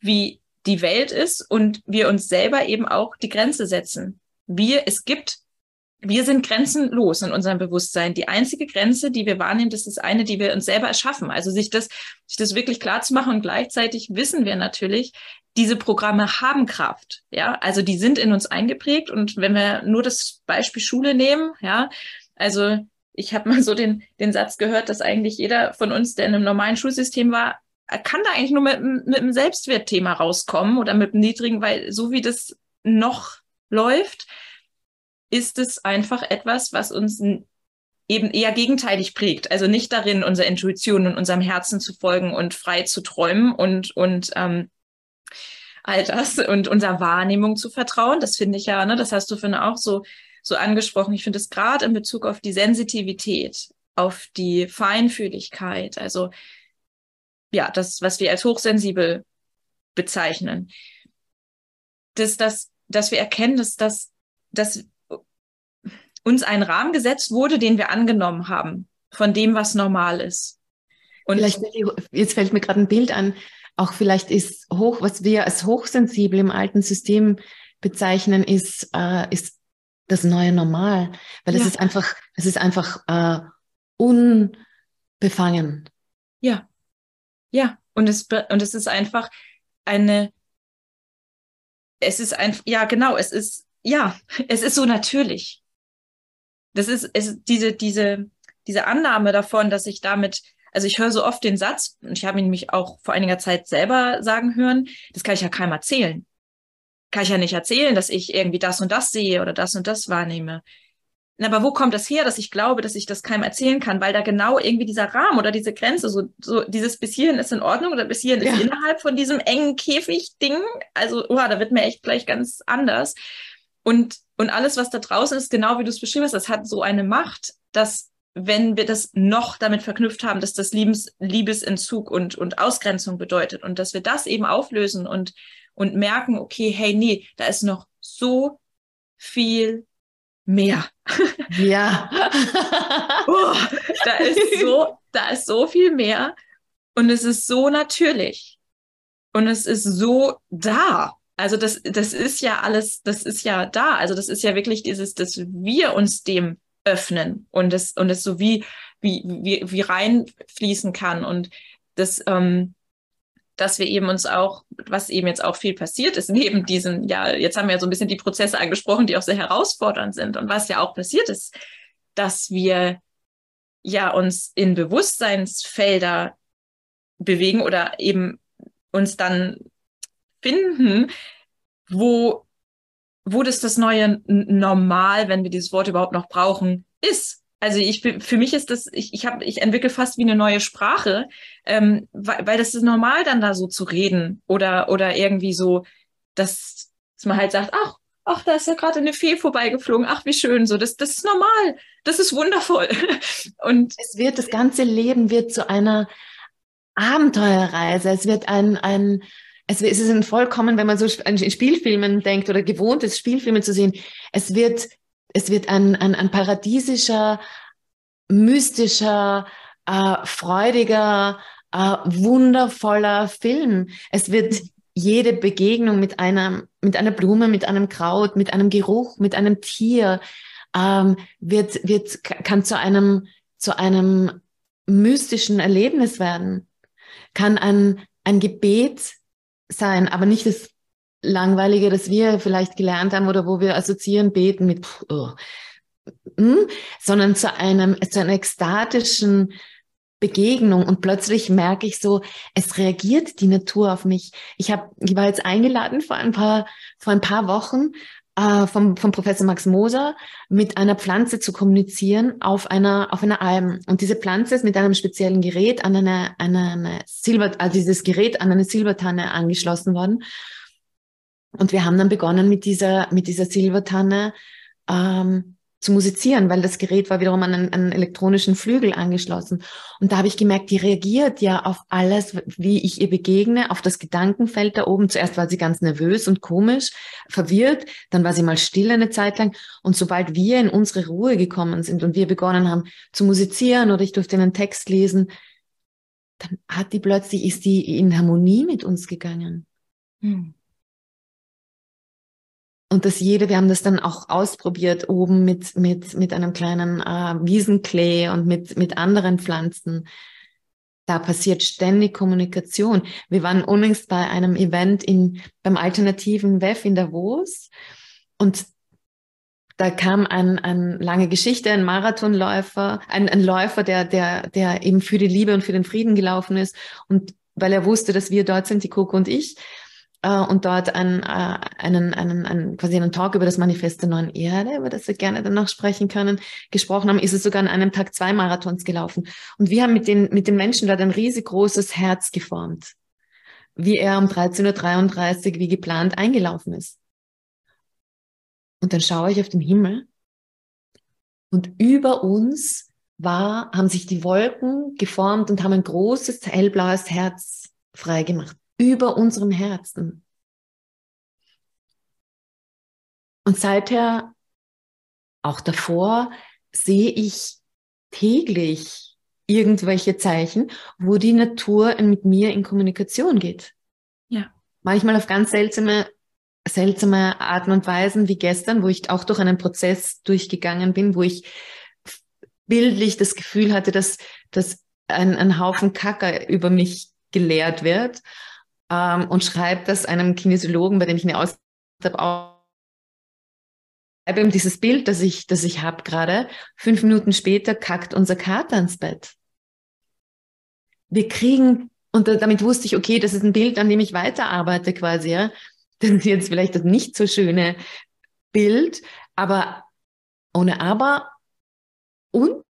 Speaker 1: wie die Welt ist und wir uns selber eben auch die Grenze setzen. Wir, es gibt wir sind grenzenlos in unserem Bewusstsein. Die einzige Grenze, die wir wahrnehmen, das ist eine, die wir uns selber erschaffen. Also sich das, sich das wirklich klar zu machen und gleichzeitig wissen wir natürlich, diese Programme haben Kraft. Ja, also die sind in uns eingeprägt. Und wenn wir nur das Beispiel Schule nehmen, ja, also ich habe mal so den, den Satz gehört, dass eigentlich jeder von uns, der in einem normalen Schulsystem war, kann da eigentlich nur mit, mit einem Selbstwertthema rauskommen oder mit einem niedrigen, weil so wie das noch läuft, ist es einfach etwas, was uns eben eher gegenteilig prägt. Also nicht darin, unserer Intuition und unserem Herzen zu folgen und frei zu träumen und, und ähm, all das und unserer Wahrnehmung zu vertrauen. Das finde ich ja, ne, das hast du finde auch so, so angesprochen. Ich finde es gerade in Bezug auf die Sensitivität, auf die Feinfühligkeit, also ja, das, was wir als hochsensibel bezeichnen, dass, dass, dass wir erkennen, dass, dass, dass uns ein Rahmen gesetzt wurde, den wir angenommen haben, von dem, was normal ist.
Speaker 3: Und vielleicht, jetzt fällt mir gerade ein Bild an, auch vielleicht ist hoch, was wir als hochsensibel im alten System bezeichnen, ist, äh, ist das neue Normal, weil es ist einfach, es ist einfach äh, unbefangen.
Speaker 1: Ja, ja, und es und es ist einfach eine, es ist ein, ja genau, es ist ja, es ist so natürlich das ist, ist diese, diese, diese Annahme davon, dass ich damit, also ich höre so oft den Satz, und ich habe ihn nämlich auch vor einiger Zeit selber sagen hören, das kann ich ja keinem erzählen. Kann ich ja nicht erzählen, dass ich irgendwie das und das sehe oder das und das wahrnehme. Aber wo kommt das her, dass ich glaube, dass ich das keinem erzählen kann? Weil da genau irgendwie dieser Rahmen oder diese Grenze, so, so dieses bis hierhin ist in Ordnung oder bis hierhin ja. ist innerhalb von diesem engen Käfig-Ding. Also, oh, da wird mir echt gleich ganz anders. Und, und alles, was da draußen ist, genau wie du es beschrieben hast, das hat so eine Macht, dass wenn wir das noch damit verknüpft haben, dass das Liebes, Liebesentzug und, und Ausgrenzung bedeutet und dass wir das eben auflösen und, und merken, okay, hey, nee, da ist noch so viel mehr.
Speaker 3: Ja.
Speaker 1: oh, da ist so, da ist so viel mehr und es ist so natürlich und es ist so da. Also das, das ist ja alles, das ist ja da. Also das ist ja wirklich dieses, dass wir uns dem öffnen und es, und es so wie, wie, wie, wie reinfließen kann und das, ähm, dass wir eben uns auch, was eben jetzt auch viel passiert ist, neben diesen, ja, jetzt haben wir ja so ein bisschen die Prozesse angesprochen, die auch sehr herausfordernd sind. Und was ja auch passiert ist, dass wir ja uns in Bewusstseinsfelder bewegen oder eben uns dann finden, wo, wo das das neue Normal, wenn wir dieses Wort überhaupt noch brauchen, ist. Also ich für mich ist das, ich, ich habe, ich entwickle fast wie eine neue Sprache, ähm, weil, weil das ist normal, dann da so zu reden oder oder irgendwie so, dass, dass man halt sagt, ach, ach, da ist ja gerade eine Fee vorbeigeflogen, ach, wie schön, so, das, das ist normal, das ist wundervoll.
Speaker 3: Und es wird, das ganze Leben wird zu einer Abenteuerreise, es wird ein, ein, es ist ein vollkommen, wenn man so in Spielfilmen denkt oder gewohnt ist, Spielfilme zu sehen, es wird es wird ein, ein, ein paradiesischer, mystischer, äh, freudiger, äh, wundervoller Film. Es wird jede Begegnung mit einer, mit einer Blume, mit einem Kraut, mit einem Geruch, mit einem Tier, ähm, wird, wird, kann zu einem, zu einem mystischen Erlebnis werden, kann ein, ein Gebet sein, aber nicht das Langweilige, das wir vielleicht gelernt haben oder wo wir assoziieren, beten mit, oh, hm, sondern zu einem, zu einer ekstatischen Begegnung. Und plötzlich merke ich so, es reagiert die Natur auf mich. Ich habe, ich war jetzt eingeladen vor ein paar, vor ein paar Wochen äh, vom, vom Professor Max Moser mit einer Pflanze zu kommunizieren auf einer, auf einer Alm. Und diese Pflanze ist mit einem speziellen Gerät an eine, an eine Silber, also dieses Gerät an eine Silbertanne angeschlossen worden. Und wir haben dann begonnen mit dieser, mit dieser Silbertanne ähm, zu musizieren, weil das Gerät war wiederum an einen, einen elektronischen Flügel angeschlossen. Und da habe ich gemerkt, die reagiert ja auf alles, wie ich ihr begegne, auf das Gedankenfeld da oben. Zuerst war sie ganz nervös und komisch, verwirrt, dann war sie mal still eine Zeit lang. Und sobald wir in unsere Ruhe gekommen sind und wir begonnen haben zu musizieren oder ich durfte einen Text lesen, dann hat die plötzlich, ist die in Harmonie mit uns gegangen. Hm. Und das jede, wir haben das dann auch ausprobiert oben mit, mit, mit einem kleinen äh, Wiesenklee und mit, mit anderen Pflanzen. Da passiert ständig Kommunikation. Wir waren unlängst bei einem Event in, beim alternativen WEF in Davos und da kam ein, ein lange Geschichte, ein Marathonläufer, ein, ein Läufer, der, der, der eben für die Liebe und für den Frieden gelaufen ist. Und weil er wusste, dass wir dort sind, die Coco und ich, äh, und dort einen, äh, einen, einen, einen, quasi einen Talk über das Manifest der neuen Erde, über das wir gerne dann noch sprechen können, gesprochen haben, ist es sogar an einem Tag zwei Marathons gelaufen. Und wir haben mit den, mit den Menschen dort ein riesig großes Herz geformt, wie er um 13.33 Uhr wie geplant eingelaufen ist. Und dann schaue ich auf den Himmel und über uns war, haben sich die Wolken geformt und haben ein großes hellblaues Herz freigemacht über unserem Herzen. Und seither, auch davor, sehe ich täglich irgendwelche Zeichen, wo die Natur mit mir in Kommunikation geht. Ja. Manchmal auf ganz seltsame, seltsame Arten und Weisen wie gestern, wo ich auch durch einen Prozess durchgegangen bin, wo ich bildlich das Gefühl hatte, dass, dass ein, ein Haufen Kacker über mich geleert wird ähm, und schreibe das einem Kinesiologen, bei dem ich mir aus habe, auch eben dieses Bild, das ich, das ich habe gerade. Fünf Minuten später kackt unser Kater ins Bett. Wir kriegen, und damit wusste ich, okay, das ist ein Bild, an dem ich weiterarbeite quasi, ja. Das ist jetzt vielleicht das nicht so schöne Bild, aber ohne aber und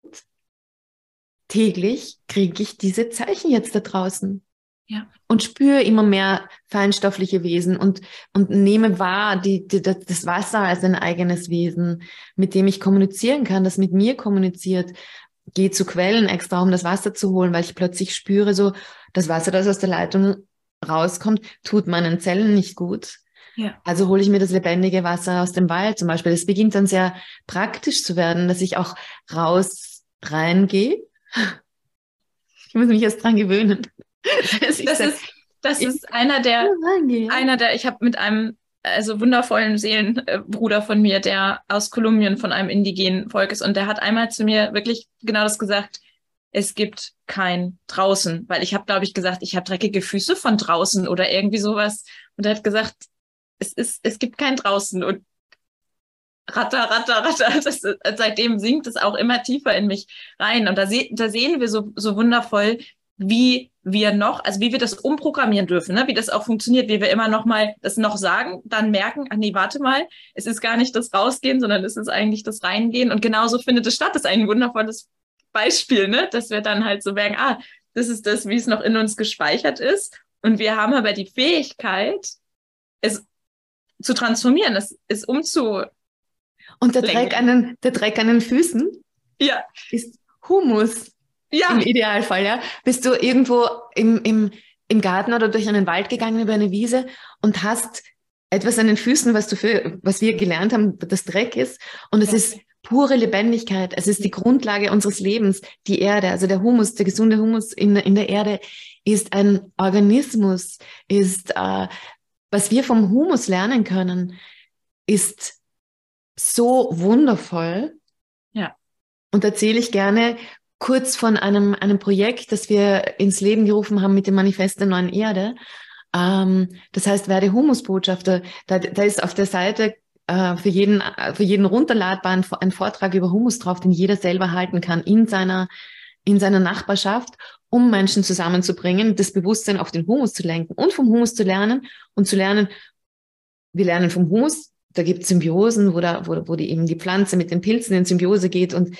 Speaker 3: täglich kriege ich diese Zeichen jetzt da draußen. Ja. Und spüre immer mehr feinstoffliche Wesen und, und nehme wahr die, die, das Wasser als ein eigenes Wesen, mit dem ich kommunizieren kann, das mit mir kommuniziert. Gehe zu Quellen extra, um das Wasser zu holen, weil ich plötzlich spüre, so das Wasser, das aus der Leitung rauskommt, tut meinen Zellen nicht gut. Ja. Also hole ich mir das lebendige Wasser aus dem Wald zum Beispiel. Das beginnt dann sehr praktisch zu werden, dass ich auch raus reingehe. Ich muss mich erst dran gewöhnen.
Speaker 1: Das, ist, das ist einer der, einer der, ich habe mit einem also wundervollen Seelenbruder von mir, der aus Kolumbien von einem indigenen Volk ist. Und der hat einmal zu mir wirklich genau das gesagt. es gibt kein draußen, weil ich habe, glaube ich, gesagt, ich habe dreckige Füße von draußen oder irgendwie sowas. Und er hat gesagt, es ist, es gibt kein draußen und ratter, ratter, ratter. Das, seitdem sinkt es auch immer tiefer in mich rein. Und da, se da sehen wir so, so wundervoll, wie wir noch, also wie wir das umprogrammieren dürfen, ne? wie das auch funktioniert, wie wir immer noch mal das noch sagen, dann merken, ach nee, warte mal, es ist gar nicht das Rausgehen, sondern es ist eigentlich das Reingehen. Und genauso findet es statt. Das ist ein wundervolles Beispiel, ne? dass wir dann halt so merken, ah, das ist das, wie es noch in uns gespeichert ist. Und wir haben aber die Fähigkeit, es zu transformieren, es, es umzu.
Speaker 3: Und der Dreck, an den, der Dreck an den Füßen
Speaker 1: ja.
Speaker 3: ist Humus. Ja. Im Idealfall, ja. Bist du irgendwo im, im, im Garten oder durch einen Wald gegangen über eine Wiese und hast etwas an den Füßen, was du für, was wir gelernt haben, das Dreck ist. Und es ist pure Lebendigkeit. Es ist die Grundlage unseres Lebens. Die Erde, also der Humus, der gesunde Humus in, in der Erde ist ein Organismus, ist, äh, was wir vom Humus lernen können, ist so wundervoll.
Speaker 1: Ja.
Speaker 3: Und erzähle ich gerne kurz von einem, einem Projekt, das wir ins Leben gerufen haben mit dem Manifest der neuen Erde. Ähm, das heißt, werde Humusbotschafter. Da, da ist auf der Seite äh, für jeden, für jeden runterladbaren ein Vortrag über Humus drauf, den jeder selber halten kann in seiner, in seiner Nachbarschaft, um Menschen zusammenzubringen, das Bewusstsein auf den Humus zu lenken und vom Humus zu lernen und zu lernen, wir lernen vom Humus, da gibt es Symbiosen, wo, da, wo, wo die eben die Pflanze mit den Pilzen in Symbiose geht und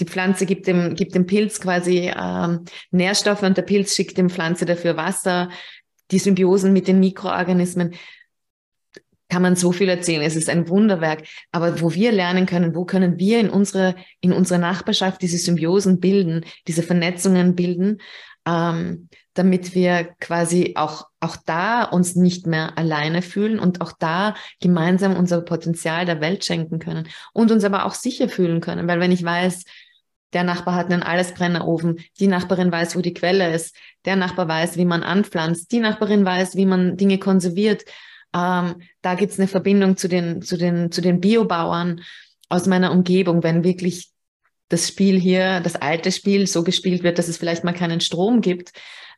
Speaker 3: die Pflanze gibt dem, gibt dem Pilz quasi ähm, Nährstoffe und der Pilz schickt dem Pflanze dafür Wasser, die Symbiosen mit den Mikroorganismen. Kann man so viel erzählen. Es ist ein Wunderwerk. Aber wo wir lernen können, wo können wir in unserer, in unserer Nachbarschaft diese Symbiosen bilden, diese Vernetzungen bilden, ähm, damit wir quasi auch, auch da uns nicht mehr alleine fühlen und auch da gemeinsam unser Potenzial der Welt schenken können und uns aber auch sicher fühlen können. Weil wenn ich weiß, der Nachbar hat einen Allesbrennerofen. Die Nachbarin weiß, wo die Quelle ist. Der Nachbar weiß, wie man anpflanzt. Die Nachbarin weiß, wie man Dinge konserviert. Ähm, da gibt's eine Verbindung zu den, zu den, zu den Biobauern aus meiner Umgebung, wenn wirklich das Spiel hier, das alte Spiel so gespielt wird, dass es vielleicht mal keinen Strom gibt,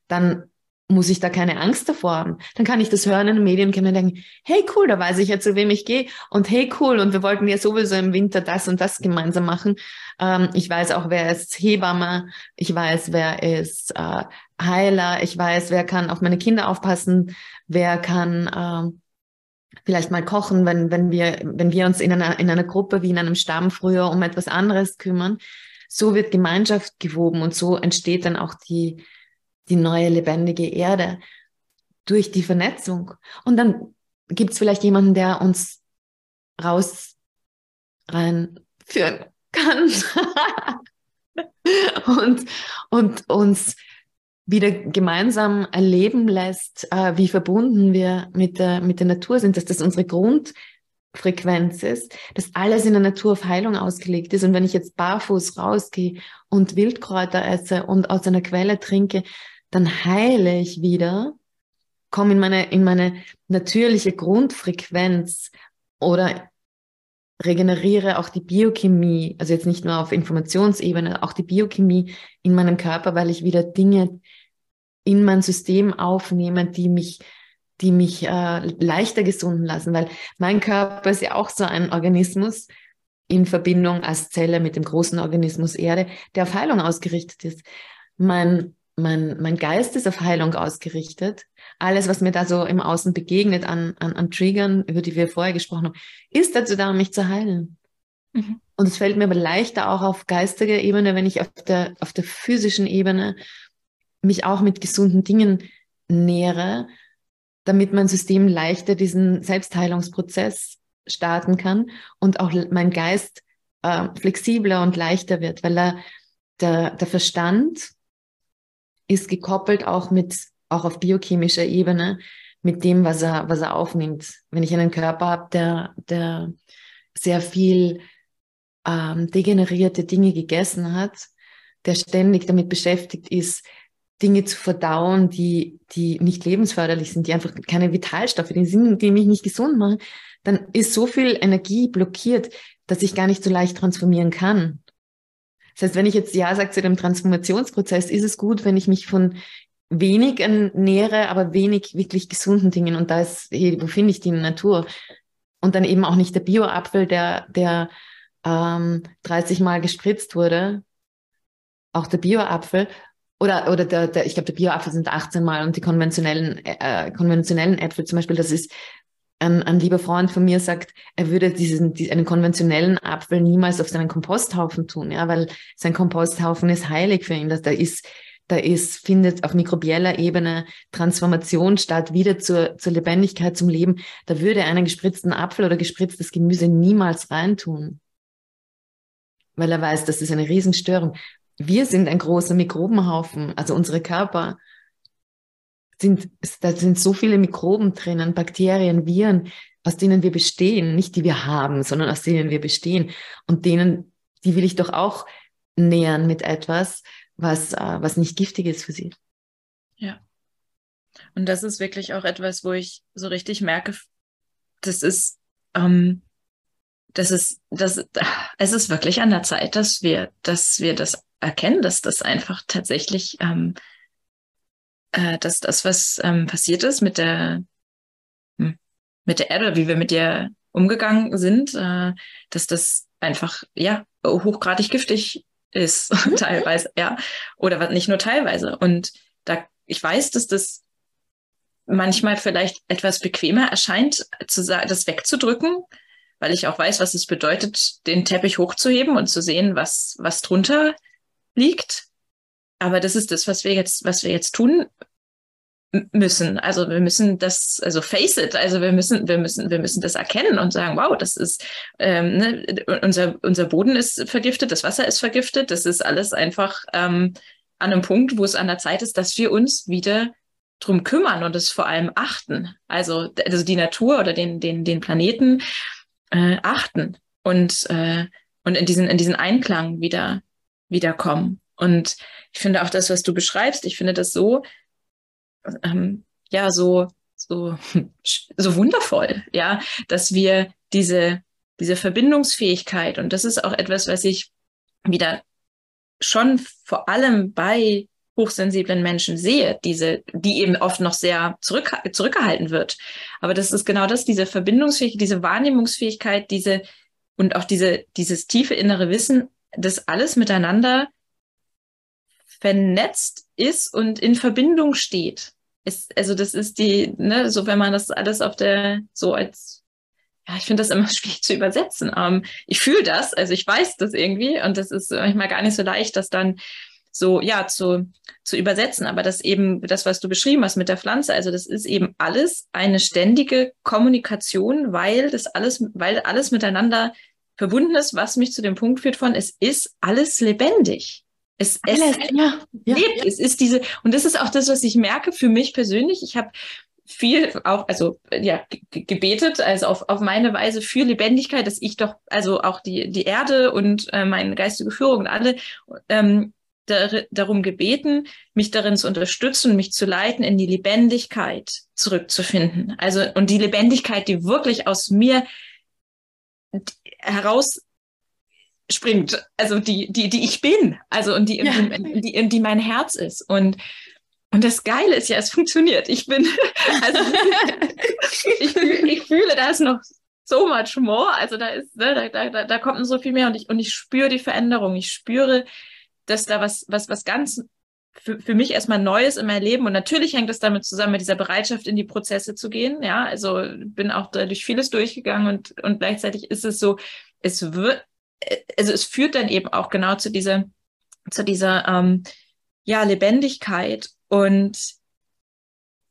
Speaker 3: dann muss ich da keine Angst davor haben. Dann kann ich das hören in den Medien und denken, hey cool, da weiß ich ja, zu wem ich gehe. Und hey cool, und wir wollten ja sowieso im Winter das und das gemeinsam machen. Ähm, ich weiß auch, wer ist Hebamme. Ich weiß, wer ist äh, Heiler. Ich weiß, wer kann auf meine Kinder aufpassen. Wer kann äh, vielleicht mal kochen, wenn, wenn wir, wenn wir uns in einer, in einer Gruppe wie in einem Stamm früher um etwas anderes kümmern. So wird Gemeinschaft gewoben und so entsteht dann auch die, die neue lebendige Erde durch die Vernetzung. Und dann gibt es vielleicht jemanden, der uns raus reinführen kann und, und uns wieder gemeinsam erleben lässt, äh, wie verbunden wir mit der, mit der Natur sind, dass das unsere Grundfrequenz ist, dass alles in der Natur auf Heilung ausgelegt ist. Und wenn ich jetzt barfuß rausgehe und Wildkräuter esse und aus einer Quelle trinke, dann heile ich wieder, komme in meine, in meine natürliche Grundfrequenz oder regeneriere auch die Biochemie, also jetzt nicht nur auf Informationsebene, auch die Biochemie in meinem Körper, weil ich wieder Dinge in mein System aufnehme, die mich, die mich äh, leichter gesunden lassen, weil mein Körper ist ja auch so ein Organismus in Verbindung als Zelle mit dem großen Organismus Erde, der auf Heilung ausgerichtet ist. Mein mein, mein Geist ist auf Heilung ausgerichtet. Alles, was mir da so im Außen begegnet an, an, an Triggern, über die wir vorher gesprochen haben, ist dazu da, mich zu heilen. Mhm. Und es fällt mir aber leichter auch auf geistiger Ebene, wenn ich auf der, auf der physischen Ebene mich auch mit gesunden Dingen nähere, damit mein System leichter diesen Selbstheilungsprozess starten kann und auch mein Geist äh, flexibler und leichter wird, weil er, der, der Verstand ist gekoppelt auch mit, auch auf biochemischer Ebene mit dem, was er, was er aufnimmt. Wenn ich einen Körper habe, der, der sehr viel ähm, degenerierte Dinge gegessen hat, der ständig damit beschäftigt ist, Dinge zu verdauen, die, die nicht lebensförderlich sind, die einfach keine Vitalstoffe, die, sind, die mich nicht gesund machen, dann ist so viel Energie blockiert, dass ich gar nicht so leicht transformieren kann. Das heißt, wenn ich jetzt Ja sage zu dem Transformationsprozess, ist es gut, wenn ich mich von wenig ernähre, aber wenig wirklich gesunden Dingen. Und da ist, hey, wo finde ich die in der Natur? Und dann eben auch nicht der Bio-Apfel, der, der ähm, 30 Mal gespritzt wurde. Auch der Bio-Apfel. Oder, oder der, der, ich glaube, der Bio-Apfel sind 18 Mal und die konventionellen, äh, konventionellen Äpfel zum Beispiel, das ist ein, ein lieber Freund von mir sagt, er würde diesen, diesen, einen konventionellen Apfel niemals auf seinen Komposthaufen tun, ja, weil sein Komposthaufen ist heilig für ihn, dass da ist, da ist, findet auf mikrobieller Ebene Transformation statt, wieder zur, zur Lebendigkeit, zum Leben. Da würde er einen gespritzten Apfel oder gespritztes Gemüse niemals reintun. Weil er weiß, das ist eine Riesenstörung. Wir sind ein großer Mikrobenhaufen, also unsere Körper sind, da sind so viele Mikroben drinnen, Bakterien, Viren, aus denen wir bestehen, nicht die wir haben, sondern aus denen wir bestehen. Und denen, die will ich doch auch nähern mit etwas, was, äh, was nicht giftig ist für sie.
Speaker 1: Ja. Und das ist wirklich auch etwas, wo ich so richtig merke, das ist, ähm, das ist, das, es ist wirklich an der Zeit, dass wir, dass wir das erkennen, dass das einfach tatsächlich, ähm, äh, dass das, was ähm, passiert ist mit der, hm, mit der Erde, wie wir mit ihr umgegangen sind, äh, dass das einfach, ja, hochgradig giftig ist, mhm. teilweise, ja. Oder nicht nur teilweise. Und da, ich weiß, dass das manchmal vielleicht etwas bequemer erscheint, zu sagen, das wegzudrücken, weil ich auch weiß, was es bedeutet, den Teppich hochzuheben und zu sehen, was, was drunter liegt. Aber das ist das, was wir jetzt, was wir jetzt tun müssen. Also wir müssen das, also face it, also wir müssen, wir müssen, wir müssen das erkennen und sagen, wow, das ist ähm, ne, unser, unser Boden ist vergiftet, das Wasser ist vergiftet, das ist alles einfach ähm, an einem Punkt, wo es an der Zeit ist, dass wir uns wieder drum kümmern und es vor allem achten. Also, also die Natur oder den, den, den Planeten äh, achten und, äh, und in diesen, in diesen Einklang wieder, wiederkommen. Und ich finde auch das, was du beschreibst, ich finde das so, ähm, ja so so so wundervoll, ja, dass wir diese diese Verbindungsfähigkeit und das ist auch etwas, was ich wieder schon vor allem bei hochsensiblen Menschen sehe, diese, die eben oft noch sehr zurück, zurückgehalten wird. Aber das ist genau das, diese Verbindungsfähigkeit, diese Wahrnehmungsfähigkeit, diese und auch diese, dieses tiefe innere Wissen, dass alles miteinander vernetzt ist und in Verbindung steht. Ist, also das ist die, ne, so wenn man das alles auf der, so als, ja, ich finde das immer schwierig zu übersetzen. Ähm, ich fühle das, also ich weiß das irgendwie und das ist manchmal gar nicht so leicht, das dann so, ja, zu, zu übersetzen. Aber das eben, das, was du beschrieben hast mit der Pflanze, also das ist eben alles eine ständige Kommunikation, weil das alles, weil alles miteinander verbunden ist, was mich zu dem Punkt führt von, es ist alles lebendig. Es, Alles, es ja, lebt. Ja. Es ist diese, und das ist auch das, was ich merke für mich persönlich. Ich habe viel auch, also ja, gebetet, also auf, auf meine Weise für Lebendigkeit, dass ich doch, also auch die, die Erde und äh, meine geistige Führung und alle ähm, dar darum gebeten, mich darin zu unterstützen, mich zu leiten, in die Lebendigkeit zurückzufinden. Also, und die Lebendigkeit, die wirklich aus mir heraus springt, also die, die, die ich bin, also und die, ja. die, die, die mein Herz ist. Und, und das Geile ist ja, es funktioniert. Ich bin, also ich, ich fühle, da ist noch so much more. Also da ist, ne, da, da, da kommt noch so viel mehr und ich, und ich spüre die Veränderung. Ich spüre, dass da was, was, was ganz für, für mich erstmal Neues in meinem Leben. Und natürlich hängt das damit zusammen, mit dieser Bereitschaft, in die Prozesse zu gehen. Ja, also bin auch durch vieles durchgegangen und, und gleichzeitig ist es so, es wird, also es führt dann eben auch genau zu dieser, zu dieser ähm, ja, Lebendigkeit und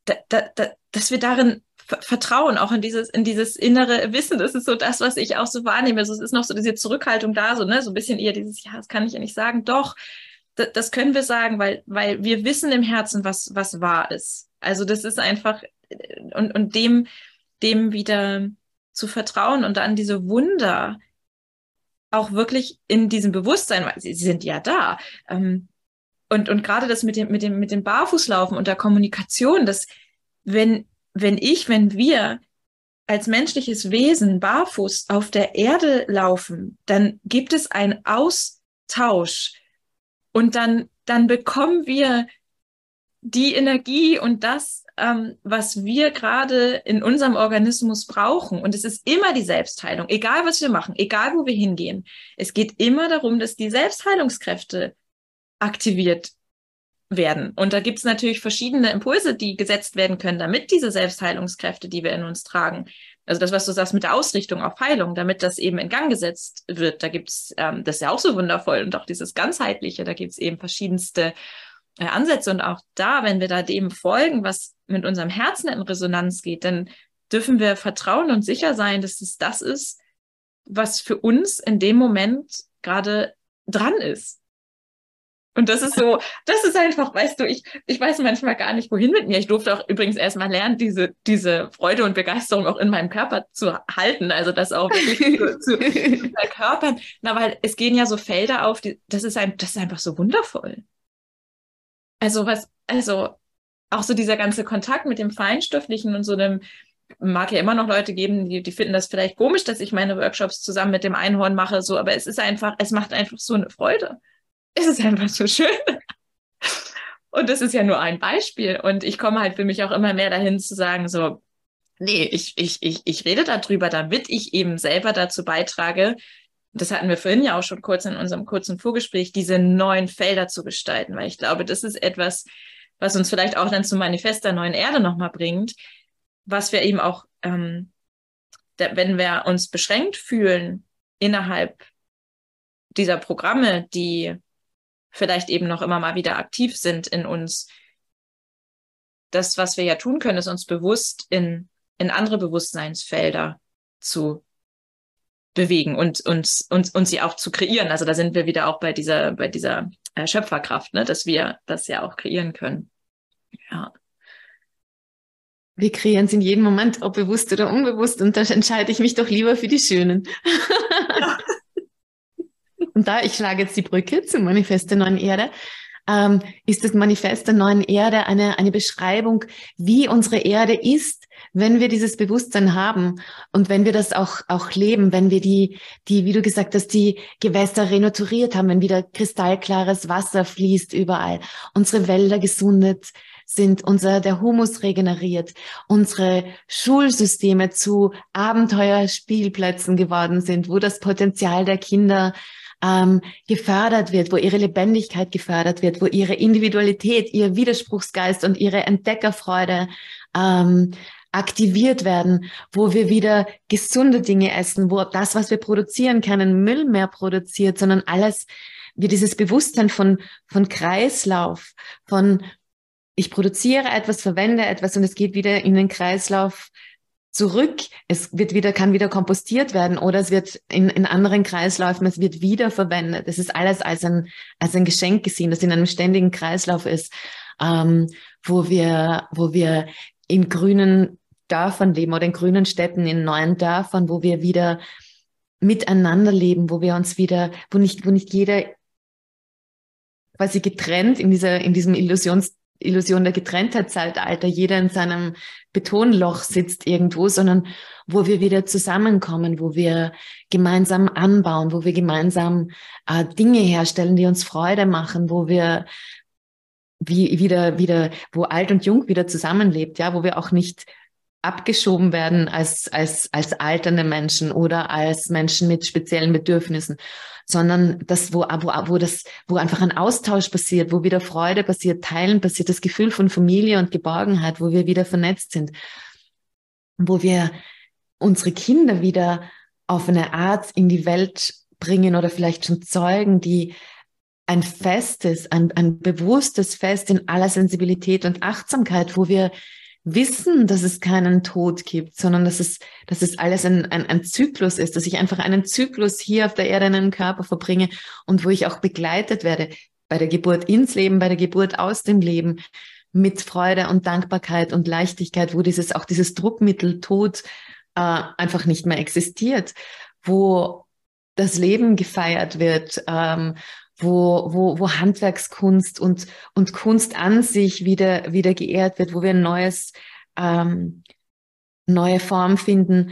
Speaker 1: da, da, da, dass wir darin vertrauen, auch in dieses, in dieses innere Wissen. Das ist so das, was ich auch so wahrnehme. Also es ist noch so diese Zurückhaltung da, so, ne, so ein bisschen eher dieses, ja, das kann ich ja nicht sagen. Doch, das können wir sagen, weil, weil wir wissen im Herzen, was, was wahr ist. Also das ist einfach, und, und dem, dem wieder zu vertrauen und dann diese Wunder, auch wirklich in diesem Bewusstsein, weil sie, sie sind ja da. Ähm, und, und gerade das mit dem, mit dem, mit dem Barfußlaufen und der Kommunikation, dass wenn, wenn ich, wenn wir als menschliches Wesen barfuß auf der Erde laufen, dann gibt es ein Aus Austausch. Und dann, dann bekommen wir die Energie und das, ähm, was wir gerade in unserem Organismus brauchen. Und es ist immer die Selbstheilung, egal was wir machen, egal wo wir hingehen. Es geht immer darum, dass die Selbstheilungskräfte aktiviert werden. Und da gibt es natürlich verschiedene Impulse, die gesetzt werden können, damit diese Selbstheilungskräfte, die wir in uns tragen, also das, was du sagst mit der Ausrichtung auf Heilung, damit das eben in Gang gesetzt wird, da gibt's, ähm, das ist ja auch so wundervoll und auch dieses ganzheitliche, da gibt es eben verschiedenste äh, Ansätze und auch da, wenn wir da dem folgen, was mit unserem Herzen in Resonanz geht, dann dürfen wir vertrauen und sicher sein, dass es das ist, was für uns in dem Moment gerade dran ist. Und das ist so, das ist einfach, weißt du, ich, ich weiß manchmal gar nicht, wohin mit mir. Ich durfte auch übrigens erstmal lernen, diese, diese Freude und Begeisterung auch in meinem Körper zu halten. Also das auch wirklich zu, zu verkörpern. Na, weil es gehen ja so Felder auf, die, das ist ein, das ist einfach so wundervoll. Also was, also auch so dieser ganze Kontakt mit dem Feinstofflichen und so einem, mag ja immer noch Leute geben, die, die finden das vielleicht komisch, dass ich meine Workshops zusammen mit dem Einhorn mache, so, aber es ist einfach, es macht einfach so eine Freude es ist einfach so schön. Und das ist ja nur ein Beispiel. Und ich komme halt für mich auch immer mehr dahin zu sagen, so, nee, ich, ich, ich, ich rede darüber, damit ich eben selber dazu beitrage, das hatten wir vorhin ja auch schon kurz in unserem kurzen Vorgespräch, diese neuen Felder zu gestalten, weil ich glaube, das ist etwas, was uns vielleicht auch dann zum Manifest der neuen Erde nochmal bringt, was wir eben auch, ähm, da, wenn wir uns beschränkt fühlen innerhalb dieser Programme, die vielleicht eben noch immer mal wieder aktiv sind in uns. Das, was wir ja tun können, ist uns bewusst in, in andere Bewusstseinsfelder zu bewegen und uns, uns, uns sie auch zu kreieren. Also da sind wir wieder auch bei dieser, bei dieser äh, Schöpferkraft, ne, dass wir das ja auch kreieren können. Ja.
Speaker 3: Wir kreieren es in jedem Moment, ob bewusst oder unbewusst, und da entscheide ich mich doch lieber für die Schönen. Ja. Und da, ich schlage jetzt die Brücke zum Manifest der neuen Erde, ähm, ist das Manifest der neuen Erde eine, eine Beschreibung, wie unsere Erde ist, wenn wir dieses Bewusstsein haben und wenn wir das auch, auch leben, wenn wir die, die, wie du gesagt hast, die Gewässer renaturiert haben, wenn wieder kristallklares Wasser fließt überall, unsere Wälder gesundet sind, unser, der Humus regeneriert, unsere Schulsysteme zu Abenteuerspielplätzen geworden sind, wo das Potenzial der Kinder ähm, gefördert wird, wo ihre Lebendigkeit gefördert wird, wo ihre Individualität, ihr Widerspruchsgeist und ihre Entdeckerfreude ähm, aktiviert werden, wo wir wieder gesunde Dinge essen, wo das, was wir produzieren, keinen Müll mehr produziert, sondern alles, wie dieses Bewusstsein von, von Kreislauf, von ich produziere etwas, verwende etwas und es geht wieder in den Kreislauf zurück. Es wird wieder, kann wieder kompostiert werden oder es wird in, in anderen Kreisläufen, es wird wieder verwendet. Es ist alles als ein, als ein Geschenk gesehen, das in einem ständigen Kreislauf ist, ähm, wo wir, wo wir in grünen Dörfern leben oder in grünen Städten, in neuen Dörfern, wo wir wieder miteinander leben, wo wir uns wieder, wo nicht, wo nicht jeder quasi getrennt in dieser, in diesem Illusions Illusion der Getrenntheitszeitalter, jeder in seinem Betonloch sitzt irgendwo, sondern wo wir wieder zusammenkommen, wo wir gemeinsam anbauen, wo wir gemeinsam äh, Dinge herstellen, die uns Freude machen, wo wir wie wieder, wieder, wo alt und jung wieder zusammenlebt, ja, wo wir auch nicht abgeschoben werden als, als, als alternde Menschen oder als Menschen mit speziellen Bedürfnissen, sondern das, wo, wo, wo das, wo einfach ein Austausch passiert, wo wieder Freude passiert, Teilen passiert, das Gefühl von Familie und Geborgenheit, wo wir wieder vernetzt sind, wo wir unsere Kinder wieder auf eine Art in die Welt bringen oder vielleicht schon zeugen, die ein festes, ein, ein bewusstes Fest in aller Sensibilität und Achtsamkeit, wo wir wissen, dass es keinen Tod gibt, sondern dass es, dass es alles ein, ein, ein Zyklus ist, dass ich einfach einen Zyklus hier auf der Erde in einem Körper verbringe und wo ich auch begleitet werde bei der Geburt ins Leben, bei der Geburt aus dem Leben mit Freude und Dankbarkeit und Leichtigkeit, wo dieses auch dieses Druckmittel Tod äh, einfach nicht mehr existiert, wo das Leben gefeiert wird, ähm, wo, wo, wo Handwerkskunst und, und Kunst an sich wieder, wieder geehrt wird, wo wir ein neues, ähm, neue Form finden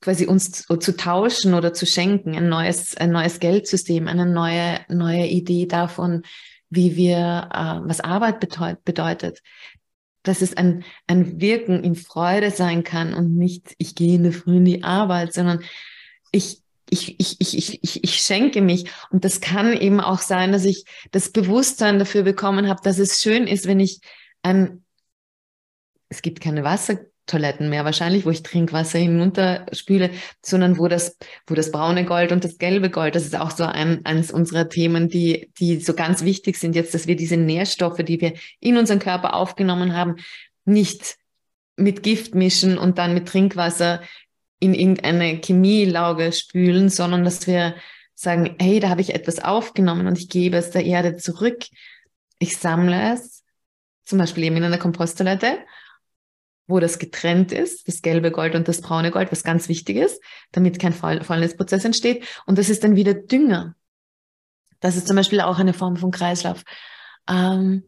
Speaker 3: quasi uns zu, zu, tauschen oder zu schenken, ein neues, ein neues Geldsystem, eine neue, neue Idee davon, wie wir, äh, was Arbeit bedeut, bedeutet. Dass es ein, ein Wirken in Freude sein kann und nicht, ich gehe in der Früh in die Arbeit, sondern ich, ich, ich, ich, ich, ich, ich schenke mich. Und das kann eben auch sein, dass ich das Bewusstsein dafür bekommen habe, dass es schön ist, wenn ich ein, es gibt keine Wassertoiletten mehr wahrscheinlich, wo ich Trinkwasser hinunterspüle, sondern wo das, wo das braune Gold und das gelbe Gold, das ist auch so ein, eines unserer Themen, die, die so ganz wichtig sind jetzt, dass wir diese Nährstoffe, die wir in unseren Körper aufgenommen haben, nicht mit Gift mischen und dann mit Trinkwasser in irgendeine Chemielauge spülen, sondern dass wir sagen, hey, da habe ich etwas aufgenommen und ich gebe es der Erde zurück. Ich sammle es, zum Beispiel eben in einer Komposttoilette, wo das getrennt ist, das gelbe Gold und das braune Gold, was ganz wichtig ist, damit kein Fäulnisprozess entsteht. Und das ist dann wieder Dünger. Das ist zum Beispiel auch eine Form von Kreislauf. Ähm,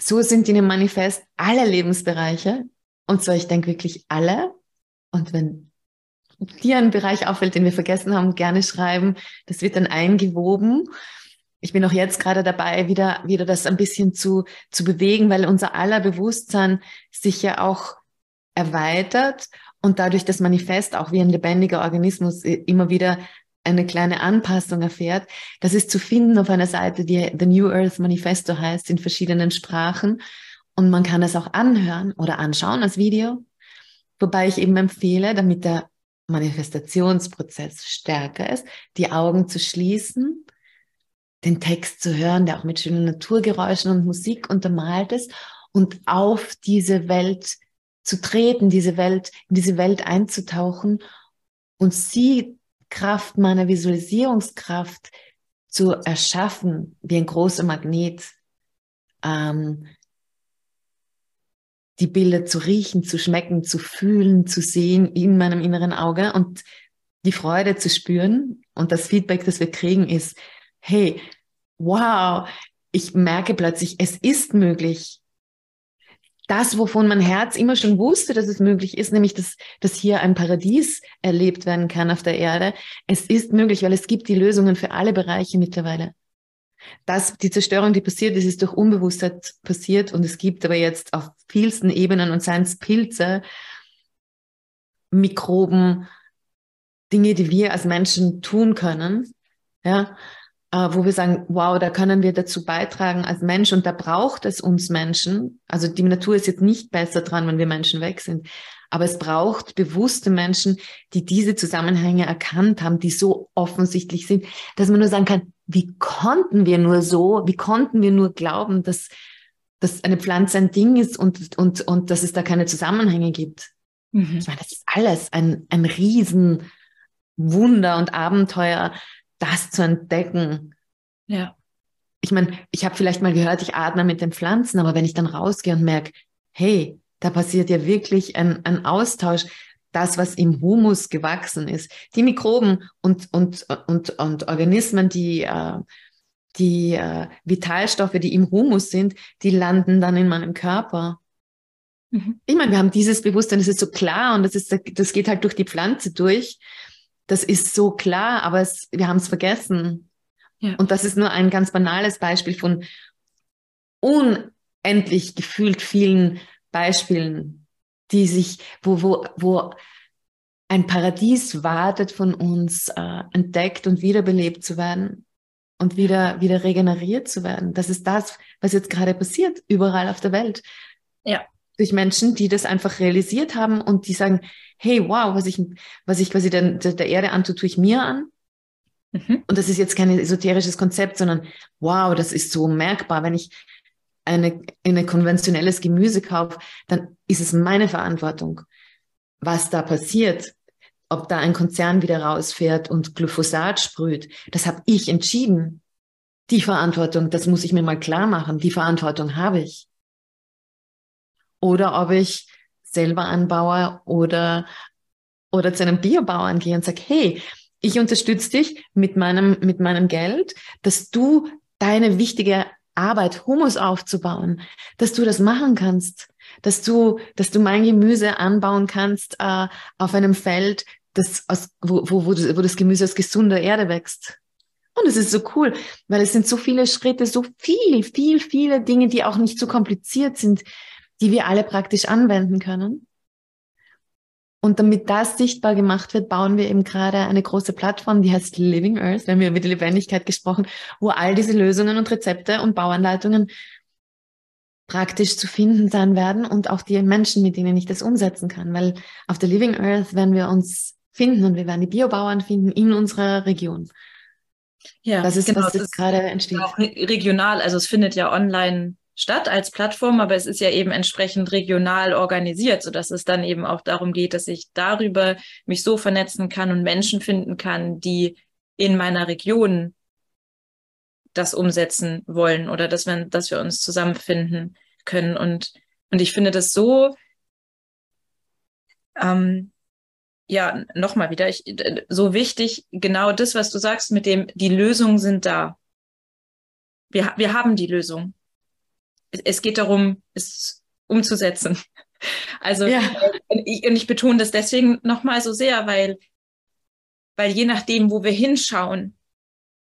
Speaker 3: so sind in dem Manifest alle Lebensbereiche. Und zwar, ich denke wirklich alle. Und wenn dir ein Bereich auffällt, den wir vergessen haben, gerne schreiben. Das wird dann eingewoben. Ich bin auch jetzt gerade dabei, wieder, wieder das ein bisschen zu, zu bewegen, weil unser aller Bewusstsein sich ja auch erweitert und dadurch das Manifest auch wie ein lebendiger Organismus immer wieder eine kleine Anpassung erfährt. Das ist zu finden auf einer Seite, die The New Earth Manifesto heißt, in verschiedenen Sprachen. Und man kann es auch anhören oder anschauen als Video. Wobei ich eben empfehle, damit der Manifestationsprozess stärker ist, die Augen zu schließen, den Text zu hören, der auch mit schönen Naturgeräuschen und Musik untermalt ist und auf diese Welt zu treten, diese Welt, in diese Welt einzutauchen und sie Kraft meiner Visualisierungskraft zu erschaffen, wie ein großer Magnet, ähm, die Bilder zu riechen, zu schmecken, zu fühlen, zu sehen in meinem inneren Auge und die Freude zu spüren. Und das Feedback, das wir kriegen, ist, hey, wow, ich merke plötzlich, es ist möglich. Das, wovon mein Herz immer schon wusste, dass es möglich ist, nämlich, dass, dass hier ein Paradies erlebt werden kann auf der Erde. Es ist möglich, weil es gibt die Lösungen für alle Bereiche mittlerweile. Das, die Zerstörung, die passiert ist, ist durch Unbewusstheit passiert und es gibt aber jetzt auf vielsten Ebenen und seien es Pilze, Mikroben, Dinge, die wir als Menschen tun können, ja, äh, wo wir sagen, wow, da können wir dazu beitragen als Mensch und da braucht es uns Menschen. Also die Natur ist jetzt nicht besser dran, wenn wir Menschen weg sind, aber es braucht bewusste Menschen, die diese Zusammenhänge erkannt haben, die so offensichtlich sind, dass man nur sagen kann, wie konnten wir nur so, wie konnten wir nur glauben, dass, dass eine Pflanze ein Ding ist und, und, und dass es da keine Zusammenhänge gibt. Mhm. Ich meine, das ist alles ein, ein Riesenwunder und Abenteuer, das zu entdecken.
Speaker 1: Ja.
Speaker 3: Ich meine, ich habe vielleicht mal gehört, ich atme mit den Pflanzen, aber wenn ich dann rausgehe und merke, hey, da passiert ja wirklich ein, ein Austausch. Das, was im Humus gewachsen ist, die Mikroben und, und, und, und Organismen, die, äh, die äh, Vitalstoffe, die im Humus sind, die landen dann in meinem Körper. Mhm. Ich meine, wir haben dieses Bewusstsein, das ist so klar und das, ist, das geht halt durch die Pflanze durch. Das ist so klar, aber es, wir haben es vergessen. Ja. Und das ist nur ein ganz banales Beispiel von unendlich gefühlt vielen Beispielen, die sich, wo, wo, wo ein Paradies wartet von uns, äh, entdeckt und wiederbelebt zu werden und wieder, wieder regeneriert zu werden. Das ist das, was jetzt gerade passiert, überall auf der Welt.
Speaker 1: Ja.
Speaker 3: Durch Menschen, die das einfach realisiert haben und die sagen, hey, wow, was ich, was ich quasi der, der Erde antue, tue ich mir an. Mhm. Und das ist jetzt kein esoterisches Konzept, sondern wow, das ist so merkbar, wenn ich eine, eine konventionelles Gemüse kaufe, dann ist es meine Verantwortung, was da passiert. Ob da ein Konzern wieder rausfährt und Glyphosat sprüht, das habe ich entschieden. Die Verantwortung, das muss ich mir mal klar machen, die Verantwortung habe ich. Oder ob ich selber anbaue oder, oder zu einem Biobauern gehe und sage, hey, ich unterstütze dich mit meinem, mit meinem Geld, dass du deine wichtige Arbeit, Humus aufzubauen, dass du das machen kannst, dass du, dass du mein Gemüse anbauen kannst äh, auf einem Feld, das aus, wo, wo, wo, das, wo das Gemüse aus gesunder Erde wächst. Und es ist so cool, weil es sind so viele Schritte, so viele, viel, viele Dinge, die auch nicht so kompliziert sind, die wir alle praktisch anwenden können. Und damit das sichtbar gemacht wird, bauen wir eben gerade eine große Plattform, die heißt Living Earth. Wir haben ja über die Lebendigkeit gesprochen, wo all diese Lösungen und Rezepte und Bauanleitungen praktisch zu finden sein werden und auch die Menschen, mit denen ich das umsetzen kann. Weil auf der Living Earth werden wir uns finden und wir werden die Biobauern finden in unserer Region.
Speaker 1: Ja, das ist, genau, was jetzt gerade entsteht. Auch regional, also es findet ja online statt als Plattform, aber es ist ja eben entsprechend regional organisiert, sodass es dann eben auch darum geht, dass ich darüber mich so vernetzen kann und Menschen finden kann, die in meiner Region das umsetzen wollen oder dass wir, dass wir uns zusammenfinden können. Und, und ich finde das so, ähm, ja, nochmal wieder, ich, so wichtig, genau das, was du sagst mit dem, die Lösungen sind da. Wir, wir haben die Lösung es geht darum, es umzusetzen. Also, ja. und, ich, und ich betone das deswegen nochmal so sehr, weil, weil je nachdem, wo wir hinschauen,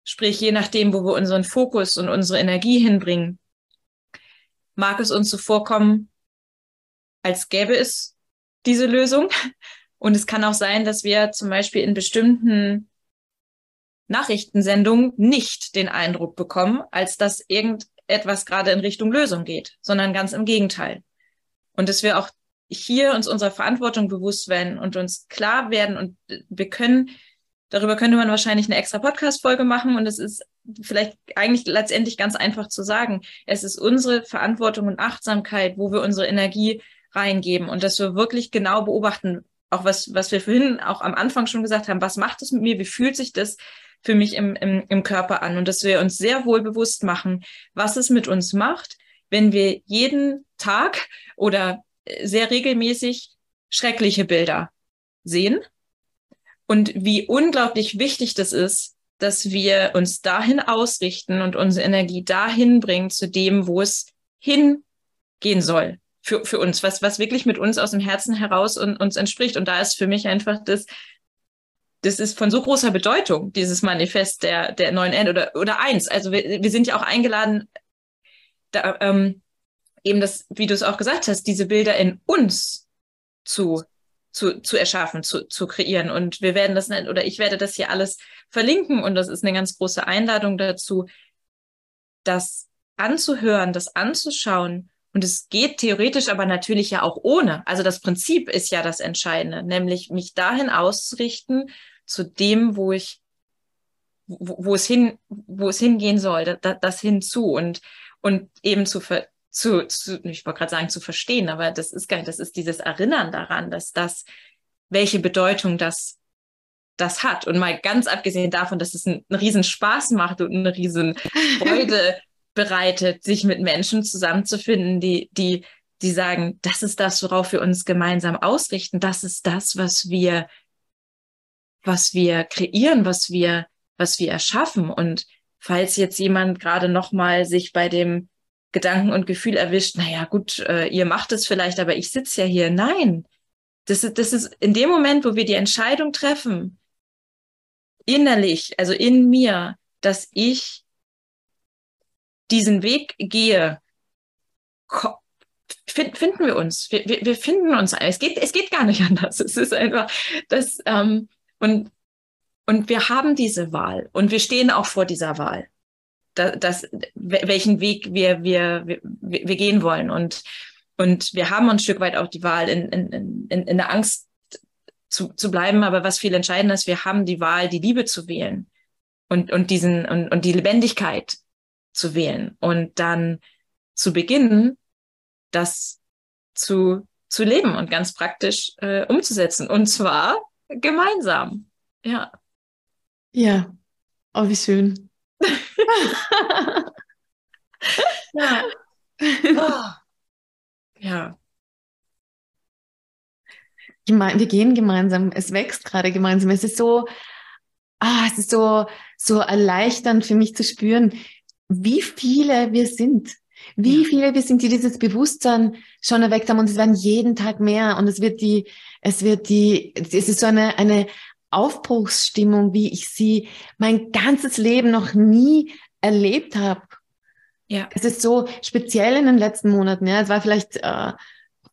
Speaker 1: sprich je nachdem, wo wir unseren Fokus und unsere Energie hinbringen, mag es uns so vorkommen, als gäbe es diese Lösung. Und es kann auch sein, dass wir zum Beispiel in bestimmten Nachrichtensendungen nicht den Eindruck bekommen, als dass irgend etwas gerade in Richtung Lösung geht, sondern ganz im Gegenteil. Und dass wir auch hier uns unserer Verantwortung bewusst werden und uns klar werden und wir können, darüber könnte man wahrscheinlich eine extra Podcast-Folge machen und es ist vielleicht eigentlich letztendlich ganz einfach zu sagen. Es ist unsere Verantwortung und Achtsamkeit, wo wir unsere Energie reingeben und dass wir wirklich genau beobachten, auch was, was wir vorhin auch am Anfang schon gesagt haben, was macht es mit mir, wie fühlt sich das für mich im, im, im Körper an und dass wir uns sehr wohl bewusst machen, was es mit uns macht, wenn wir jeden Tag oder äh, sehr regelmäßig schreckliche Bilder sehen und wie unglaublich wichtig das ist, dass wir uns dahin ausrichten und unsere Energie dahin bringen zu dem, wo es hingehen soll für, für uns, was, was wirklich mit uns aus dem Herzen heraus und, uns entspricht. Und da ist für mich einfach das das ist von so großer Bedeutung, dieses Manifest der, der neuen End oder, oder eins. Also wir, wir sind ja auch eingeladen, da, ähm, eben das, wie du es auch gesagt hast, diese Bilder in uns zu, zu, zu erschaffen, zu, zu kreieren. Und wir werden das, oder ich werde das hier alles verlinken und das ist eine ganz große Einladung dazu, das anzuhören, das anzuschauen. Und es geht theoretisch aber natürlich ja auch ohne. Also das Prinzip ist ja das Entscheidende, nämlich mich dahin auszurichten, zu dem, wo ich, wo, wo es hin, wo es hingehen soll, da, das hinzu und, und eben zu, ver, zu, zu ich wollte gerade sagen, zu verstehen, aber das ist gar nicht, das ist dieses Erinnern daran, dass das, welche Bedeutung das das hat. Und mal ganz abgesehen davon, dass es einen, einen riesen Spaß macht und eine riesen Freude bereitet, sich mit Menschen zusammenzufinden, die, die, die sagen, das ist das, worauf wir uns gemeinsam ausrichten. Das ist das, was wir was wir kreieren, was wir, was wir erschaffen. Und falls jetzt jemand gerade nochmal sich bei dem Gedanken und Gefühl erwischt, naja, gut, äh, ihr macht es vielleicht, aber ich sitze ja hier. Nein, das ist, das ist in dem Moment, wo wir die Entscheidung treffen, innerlich, also in mir, dass ich diesen Weg gehe, finden wir uns. Wir, wir, wir, finden uns. Es geht, es geht gar nicht anders. Es ist einfach, das, ähm, und, und wir haben diese Wahl und wir stehen auch vor dieser Wahl, dass, dass, welchen Weg wir, wir, wir, wir gehen wollen. Und, und wir haben ein Stück weit auch die Wahl, in, in, in, in der Angst zu, zu bleiben. Aber was viel entscheidender ist, wir haben die Wahl, die Liebe zu wählen und, und, diesen, und, und die Lebendigkeit zu wählen und dann zu beginnen, das zu, zu leben und ganz praktisch äh, umzusetzen. Und zwar gemeinsam. Ja.
Speaker 3: Ja. Oh, wie schön.
Speaker 1: ja. Oh. Ja.
Speaker 3: Wir gehen gemeinsam, es wächst gerade gemeinsam. Es ist so, ah, es ist so, so erleichternd für mich zu spüren, wie viele wir sind, Wie viele wir sind, die dieses Bewusstsein schon erweckt haben und es werden jeden Tag mehr und es wird die, es wird die, es ist so eine, eine Aufbruchsstimmung, wie ich sie mein ganzes Leben noch nie erlebt habe. Ja. Es ist so speziell in den letzten Monaten. Ja, es war vielleicht äh,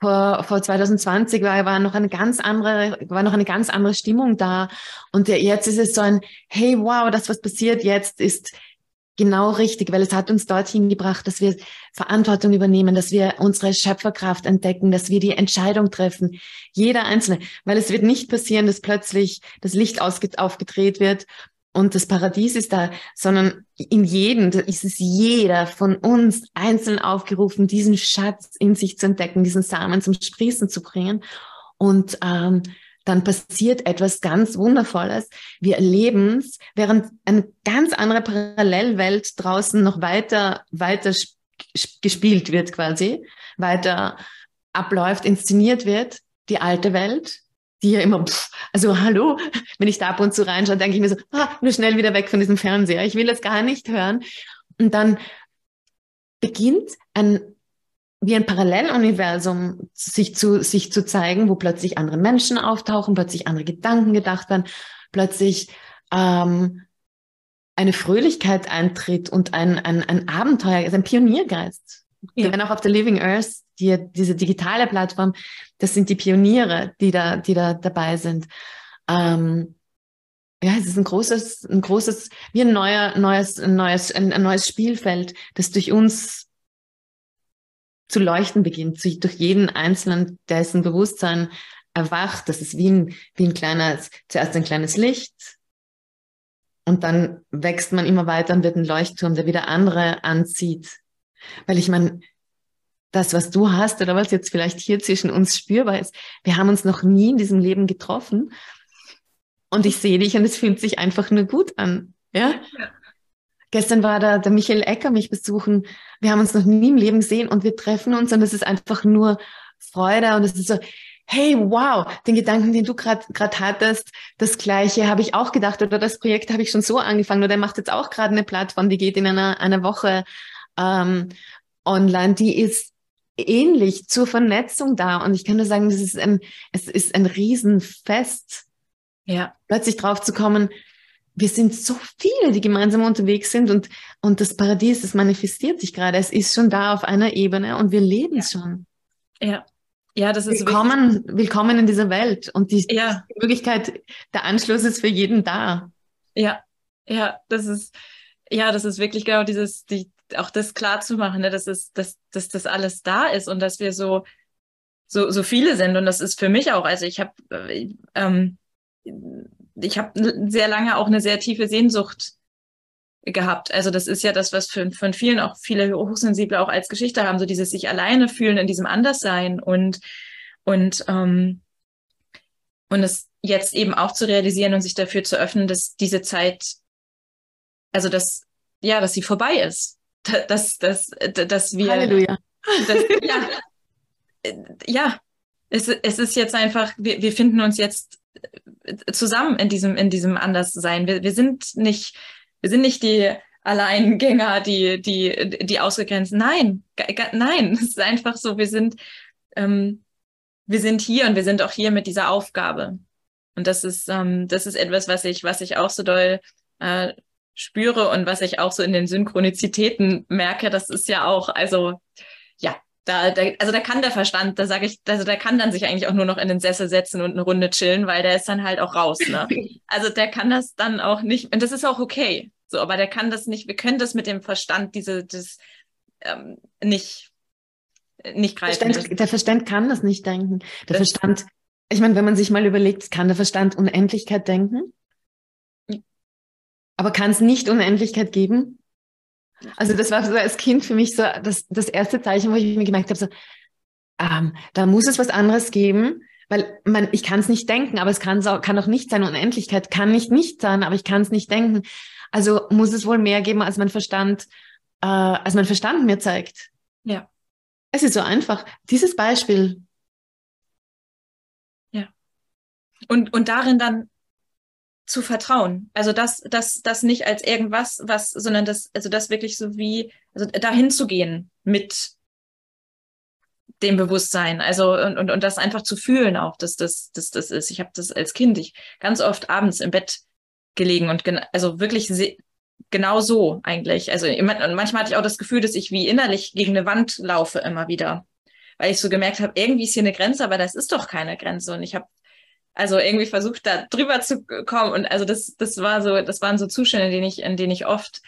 Speaker 3: vor, vor 2020 war, war noch eine ganz andere, war noch eine ganz andere Stimmung da. Und jetzt ist es so ein, hey, wow, das, was passiert jetzt, ist genau richtig, weil es hat uns dorthin gebracht, dass wir Verantwortung übernehmen, dass wir unsere Schöpferkraft entdecken, dass wir die Entscheidung treffen. Jeder Einzelne. Weil es wird nicht passieren, dass plötzlich das Licht aufgedreht wird und das Paradies ist da, sondern in jedem, da ist es jeder von uns einzeln aufgerufen, diesen Schatz in sich zu entdecken, diesen Samen zum Sprießen zu bringen. Und ähm, dann passiert etwas ganz Wundervolles. Wir erleben es, während eine ganz andere Parallelwelt draußen noch weiter, weiter gespielt wird quasi, weiter abläuft, inszeniert wird, die alte Welt, die ja immer, pff, also hallo, wenn ich da ab und zu reinschaue, denke ich mir so, ah, nur schnell wieder weg von diesem Fernseher, ich will das gar nicht hören. Und dann beginnt ein, wie ein Paralleluniversum sich zu, sich zu zeigen, wo plötzlich andere Menschen auftauchen, plötzlich andere Gedanken gedacht werden, plötzlich ähm, eine Fröhlichkeit eintritt und ein, ein, ein Abenteuer, also ein Pioniergeist. Ja. Werden auch auf der Living Earth, die, diese digitale Plattform, das sind die Pioniere, die da, die da dabei sind. Ähm, ja, es ist ein großes, ein großes, wie ein neuer, neues, ein neues, ein, ein neues Spielfeld, das durch uns zu leuchten beginnt, sich durch jeden Einzelnen, dessen Bewusstsein erwacht. Das ist wie ein, wie ein kleines, zuerst ein kleines Licht. Und dann wächst man immer weiter und wird ein Leuchtturm, der wieder andere anzieht. Weil ich meine, das, was du hast oder was jetzt vielleicht hier zwischen uns spürbar ist, wir haben uns noch nie in diesem Leben getroffen und ich sehe dich und es fühlt sich einfach nur gut an. Ja? ja. Gestern war da der Michael Ecker mich besuchen. Wir haben uns noch nie im Leben gesehen und wir treffen uns und es ist einfach nur Freude und es ist so, hey, wow, den Gedanken, den du gerade hattest, das gleiche habe ich auch gedacht oder das Projekt habe ich schon so angefangen oder er macht jetzt auch gerade eine Plattform, die geht in einer, einer Woche ähm, online, die ist ähnlich zur Vernetzung da. Und ich kann nur sagen, das ist ein, es ist ein Riesenfest. Ja. Plötzlich drauf zu kommen, wir sind so viele, die gemeinsam unterwegs sind und, und das Paradies, das manifestiert sich gerade. Es ist schon da auf einer Ebene und wir leben ja. es schon.
Speaker 1: Ja. Ja, das ist
Speaker 3: willkommen, willkommen in dieser Welt und die, ja. die Möglichkeit, der Anschluss ist für jeden da.
Speaker 1: Ja, ja, das ist, ja, das ist wirklich genau dieses, die, auch das klar zu machen, ne, dass, es, dass, dass das alles da ist und dass wir so, so, so viele sind. Und das ist für mich auch, also ich habe äh, ähm, ich habe sehr lange auch eine sehr tiefe Sehnsucht gehabt. Also das ist ja das, was für, von vielen auch viele Hochsensible auch als Geschichte haben, so dieses sich alleine fühlen in diesem Anderssein und und ähm, und es jetzt eben auch zu realisieren und sich dafür zu öffnen, dass diese Zeit, also dass ja, dass sie vorbei ist dass, dass, dass wir. Halleluja. Dass, ja, ja es, es ist jetzt einfach, wir, wir finden uns jetzt zusammen in diesem, in diesem Anderssein. Wir, wir sind nicht, wir sind nicht die Alleingänger, die, die, die ausgegrenzt. Nein, nein, es ist einfach so, wir sind, ähm, wir sind hier und wir sind auch hier mit dieser Aufgabe. Und das ist, ähm, das ist etwas, was ich, was ich auch so doll äh, spüre und was ich auch so in den Synchronizitäten merke, das ist ja auch, also da, da, also da kann der Verstand, da sage ich, also der kann dann sich eigentlich auch nur noch in den Sessel setzen und eine Runde chillen, weil der ist dann halt auch raus. Ne? Also der kann das dann auch nicht, und das ist auch okay. So, aber der kann das nicht, wir können das mit dem Verstand, diese, das ähm, nicht, nicht greifen.
Speaker 3: Verstand, der Verstand kann das nicht denken. Der das Verstand, ich meine, wenn man sich mal überlegt, kann der Verstand Unendlichkeit denken? Aber kann es nicht Unendlichkeit geben? Also das war so als Kind für mich so das, das erste Zeichen, wo ich mir gemerkt habe, so, ähm, da muss es was anderes geben, weil man, ich kann es nicht denken, aber es kann, kann auch nicht sein. Unendlichkeit kann nicht nicht sein, aber ich kann es nicht denken. Also muss es wohl mehr geben, als mein Verstand, äh, als mein Verstand mir zeigt.
Speaker 1: Ja.
Speaker 3: Es ist so einfach. Dieses Beispiel.
Speaker 1: Ja. Und, und darin dann zu vertrauen. Also das, das, das nicht als irgendwas, was, sondern das, also das wirklich so wie, also dahin zu gehen mit dem Bewusstsein. Also und, und, und das einfach zu fühlen auch, dass das, dass das ist. Ich habe das als Kind ich ganz oft abends im Bett gelegen und also wirklich genau so eigentlich. Also manchmal hatte ich auch das Gefühl, dass ich wie innerlich gegen eine Wand laufe immer wieder, weil ich so gemerkt habe, irgendwie ist hier eine Grenze, aber das ist doch keine Grenze und ich habe also irgendwie versucht, da drüber zu kommen. Und also das, das war so, das waren so Zustände, in denen ich, in denen ich oft,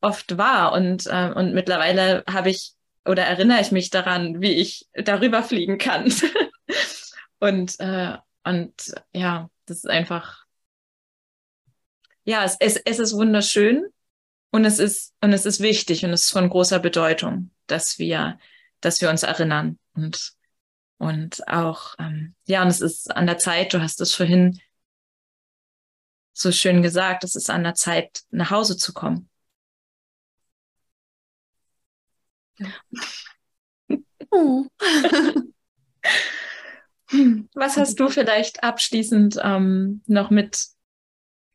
Speaker 1: oft war. Und, äh, und mittlerweile habe ich oder erinnere ich mich daran, wie ich darüber fliegen kann. und, äh, und ja, das ist einfach, ja, es, es, es ist wunderschön und es ist, und es ist wichtig und es ist von großer Bedeutung, dass wir, dass wir uns erinnern und und auch, ähm, ja, und es ist an der Zeit, du hast es vorhin so schön gesagt, es ist an der Zeit, nach Hause zu kommen. Oh. Was hast du vielleicht abschließend ähm, noch mit,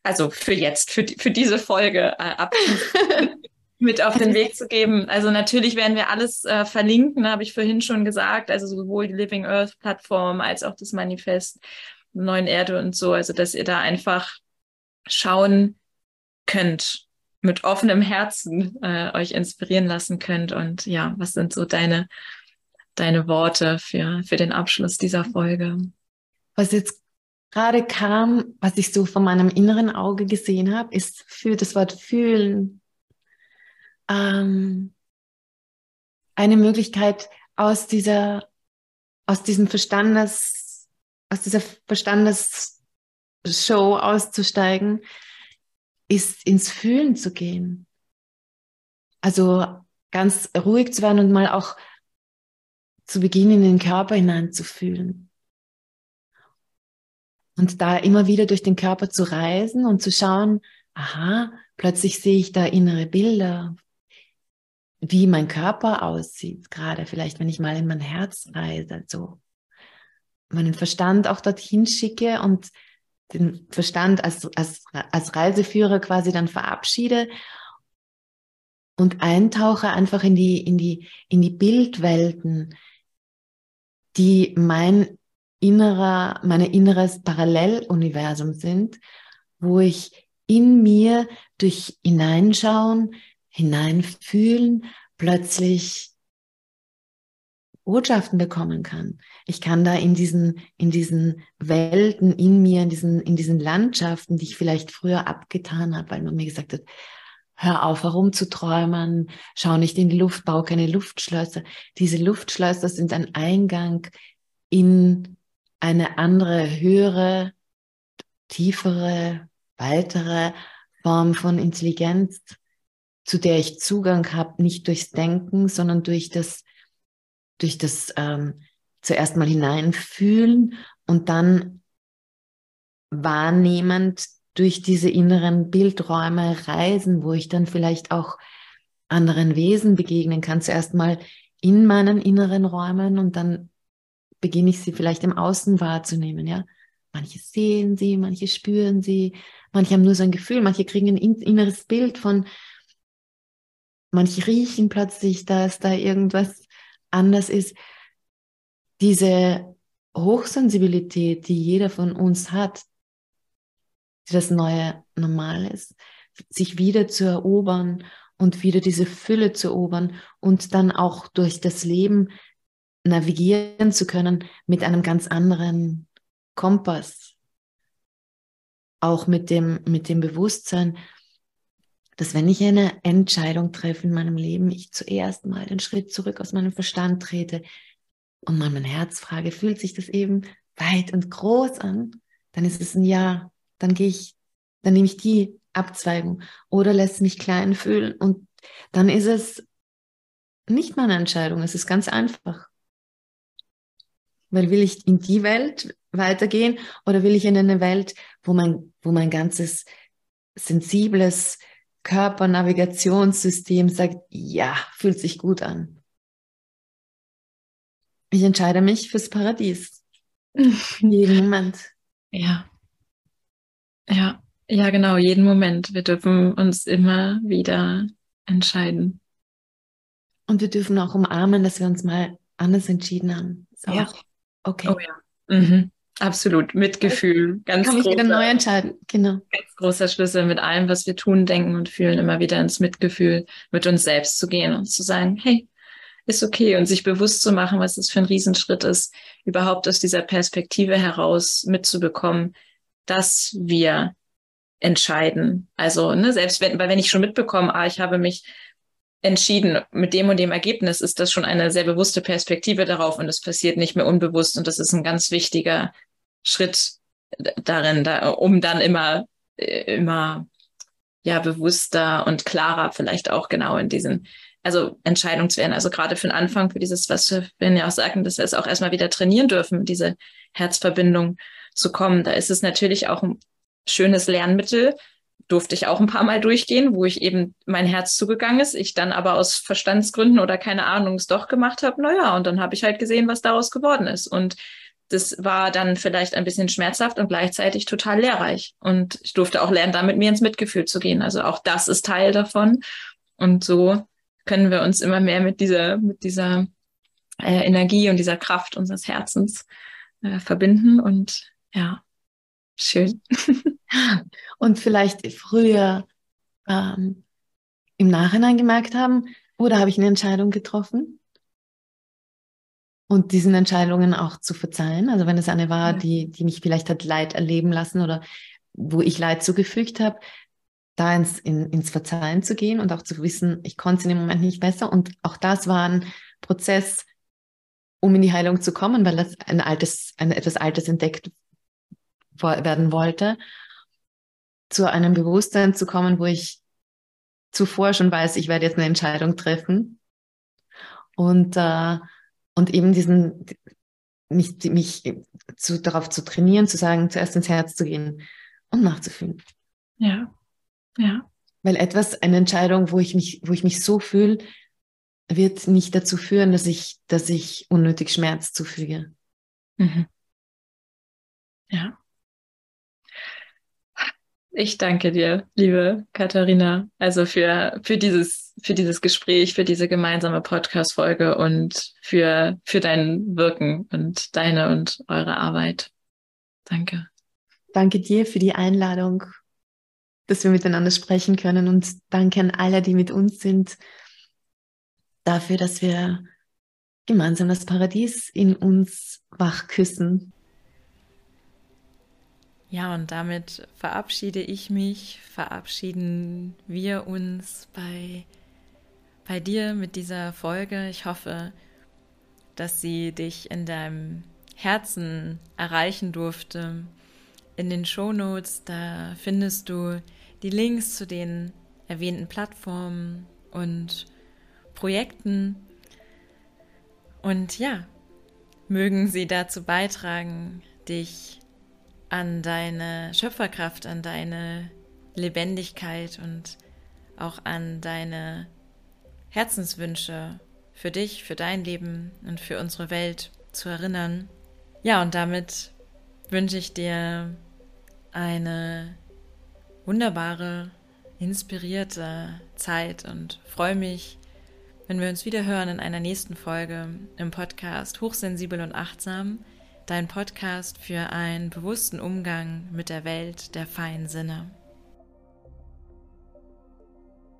Speaker 1: also für jetzt, für, die, für diese Folge äh, abschließend mit auf den Weg zu geben. Also natürlich werden wir alles äh, verlinken, habe ich vorhin schon gesagt. Also sowohl die Living Earth Plattform als auch das Manifest Neuen Erde und so. Also dass ihr da einfach schauen könnt, mit offenem Herzen äh, euch inspirieren lassen könnt. Und ja, was sind so deine, deine Worte für, für den Abschluss dieser Folge?
Speaker 3: Was jetzt gerade kam, was ich so von meinem inneren Auge gesehen habe, ist für das Wort fühlen ähm, eine Möglichkeit aus dieser, aus diesem Verstandes, aus dieser Verstandesshow auszusteigen, ist ins Fühlen zu gehen. Also ganz ruhig zu werden und mal auch zu beginnen, in den Körper hineinzufühlen. Und da immer wieder durch den Körper zu reisen und zu schauen, aha, plötzlich sehe ich da innere Bilder, wie mein Körper aussieht, gerade vielleicht, wenn ich mal in mein Herz reise, so meinen Verstand auch dorthin schicke und den Verstand als, als, als Reiseführer quasi dann verabschiede und eintauche einfach in die, in die, in die Bildwelten, die mein innerer, meine inneres Paralleluniversum sind, wo ich in mir durch Hineinschauen hineinfühlen, plötzlich Botschaften bekommen kann. Ich kann da in diesen, in diesen Welten in mir, in diesen, in diesen Landschaften, die ich vielleicht früher abgetan habe, weil man mir gesagt hat, hör auf herumzuträumen, schau nicht in die Luft, bau keine Luftschlösser. Diese Luftschlösser sind ein Eingang in eine andere, höhere, tiefere, weitere Form von Intelligenz, zu der ich Zugang habe, nicht durchs Denken, sondern durch das, durch das ähm, zuerst mal hineinfühlen und dann wahrnehmend durch diese inneren Bildräume reisen, wo ich dann vielleicht auch anderen Wesen begegnen kann. Zuerst mal in meinen inneren Räumen und dann beginne ich sie vielleicht im Außen wahrzunehmen, ja. Manche sehen sie, manche spüren sie, manche haben nur so ein Gefühl, manche kriegen ein inneres Bild von, manche riechen plötzlich, dass da irgendwas anders ist. Diese Hochsensibilität, die jeder von uns hat, die das neue Normal ist, sich wieder zu erobern und wieder diese Fülle zu erobern und dann auch durch das Leben navigieren zu können mit einem ganz anderen Kompass. Auch mit dem, mit dem Bewusstsein, dass wenn ich eine Entscheidung treffe in meinem Leben, ich zuerst mal den Schritt zurück aus meinem Verstand trete und mal mein Herz frage, fühlt sich das eben weit und groß an, dann ist es ein Ja, dann gehe ich, dann nehme ich die Abzweigung oder lässt mich klein fühlen und dann ist es nicht meine Entscheidung, es ist ganz einfach. Weil will ich in die Welt weitergehen oder will ich in eine Welt, wo mein, wo mein ganzes sensibles, Körpernavigationssystem sagt, ja, fühlt sich gut an. Ich entscheide mich fürs Paradies. Jeden Moment.
Speaker 1: Ja. Ja, ja, genau, jeden Moment. Wir dürfen uns immer wieder entscheiden.
Speaker 3: Und wir dürfen auch umarmen, dass wir uns mal anders entschieden haben. Ist
Speaker 1: ja.
Speaker 3: Auch okay.
Speaker 1: Oh ja. Mhm. Absolut. Mitgefühl. Ganz
Speaker 3: Kann
Speaker 1: großer,
Speaker 3: ich wieder neu entscheiden. Genau.
Speaker 1: Ganz großer Schlüssel mit allem, was wir tun, denken und fühlen, immer wieder ins Mitgefühl mit uns selbst zu gehen und zu sagen, hey, ist okay und sich bewusst zu machen, was es für ein Riesenschritt ist, überhaupt aus dieser Perspektive heraus mitzubekommen, dass wir entscheiden. Also, ne, selbst wenn, weil wenn ich schon mitbekomme, ah, ich habe mich entschieden mit dem und dem Ergebnis, ist das schon eine sehr bewusste Perspektive darauf und es passiert nicht mehr unbewusst und das ist ein ganz wichtiger Schritt darin, da, um dann immer, äh, immer ja bewusster und klarer vielleicht auch genau in diesen also Entscheidung zu werden. Also gerade für den Anfang, für dieses, was wir ja auch sagen, dass wir es auch erstmal wieder trainieren dürfen, diese Herzverbindung zu kommen. Da ist es natürlich auch ein schönes Lernmittel, durfte ich auch ein paar Mal durchgehen, wo ich eben mein Herz zugegangen ist, ich dann aber aus Verstandsgründen oder keine Ahnung es doch gemacht habe. Naja, und dann habe ich halt gesehen, was daraus geworden ist. Und das war dann vielleicht ein bisschen schmerzhaft und gleichzeitig total lehrreich. Und ich durfte auch lernen, da mit mir ins Mitgefühl zu gehen. Also auch das ist Teil davon. Und so können wir uns immer mehr mit dieser, mit dieser äh, Energie und dieser Kraft unseres Herzens äh, verbinden. Und ja, schön.
Speaker 3: und vielleicht früher ähm, im Nachhinein gemerkt haben, oder habe ich eine Entscheidung getroffen? Und diesen Entscheidungen auch zu verzeihen. Also wenn es eine war, die, die mich vielleicht hat Leid erleben lassen oder wo ich Leid zugefügt habe, da ins, in, ins Verzeihen zu gehen und auch zu wissen, ich konnte es in dem Moment nicht besser. Und auch das war ein Prozess, um in die Heilung zu kommen, weil das ein altes, ein etwas Altes entdeckt werden wollte, zu einem Bewusstsein zu kommen, wo ich zuvor schon weiß, ich werde jetzt eine Entscheidung treffen und äh, und eben diesen mich mich zu, darauf zu trainieren, zu sagen, zuerst ins Herz zu gehen und nachzufühlen.
Speaker 1: Ja. Ja.
Speaker 3: Weil etwas, eine Entscheidung, wo ich mich, wo ich mich so fühle, wird nicht dazu führen, dass ich, dass ich unnötig Schmerz zufüge. Mhm.
Speaker 1: Ja. Ich danke dir, liebe Katharina, also für, für dieses, für dieses Gespräch, für diese gemeinsame Podcast-Folge und für, für dein Wirken und deine und eure Arbeit. Danke.
Speaker 3: Danke dir für die Einladung dass wir miteinander sprechen können. Und danke an alle, die mit uns sind, dafür, dass wir gemeinsam das Paradies in uns wach küssen.
Speaker 4: Ja, und damit verabschiede ich mich, verabschieden wir uns bei, bei dir mit dieser Folge. Ich hoffe, dass sie dich in deinem Herzen erreichen durfte. In den Shownotes, da findest du die Links zu den erwähnten Plattformen und Projekten. Und ja, mögen sie dazu beitragen, dich an deine Schöpferkraft, an deine Lebendigkeit und auch an deine Herzenswünsche für dich, für dein Leben und für unsere Welt zu erinnern. Ja, und damit wünsche ich dir eine wunderbare, inspirierte Zeit und freue mich, wenn wir uns wieder hören in einer nächsten Folge im Podcast Hochsensibel und Achtsam, dein Podcast für einen bewussten Umgang mit der Welt der feinen Sinne.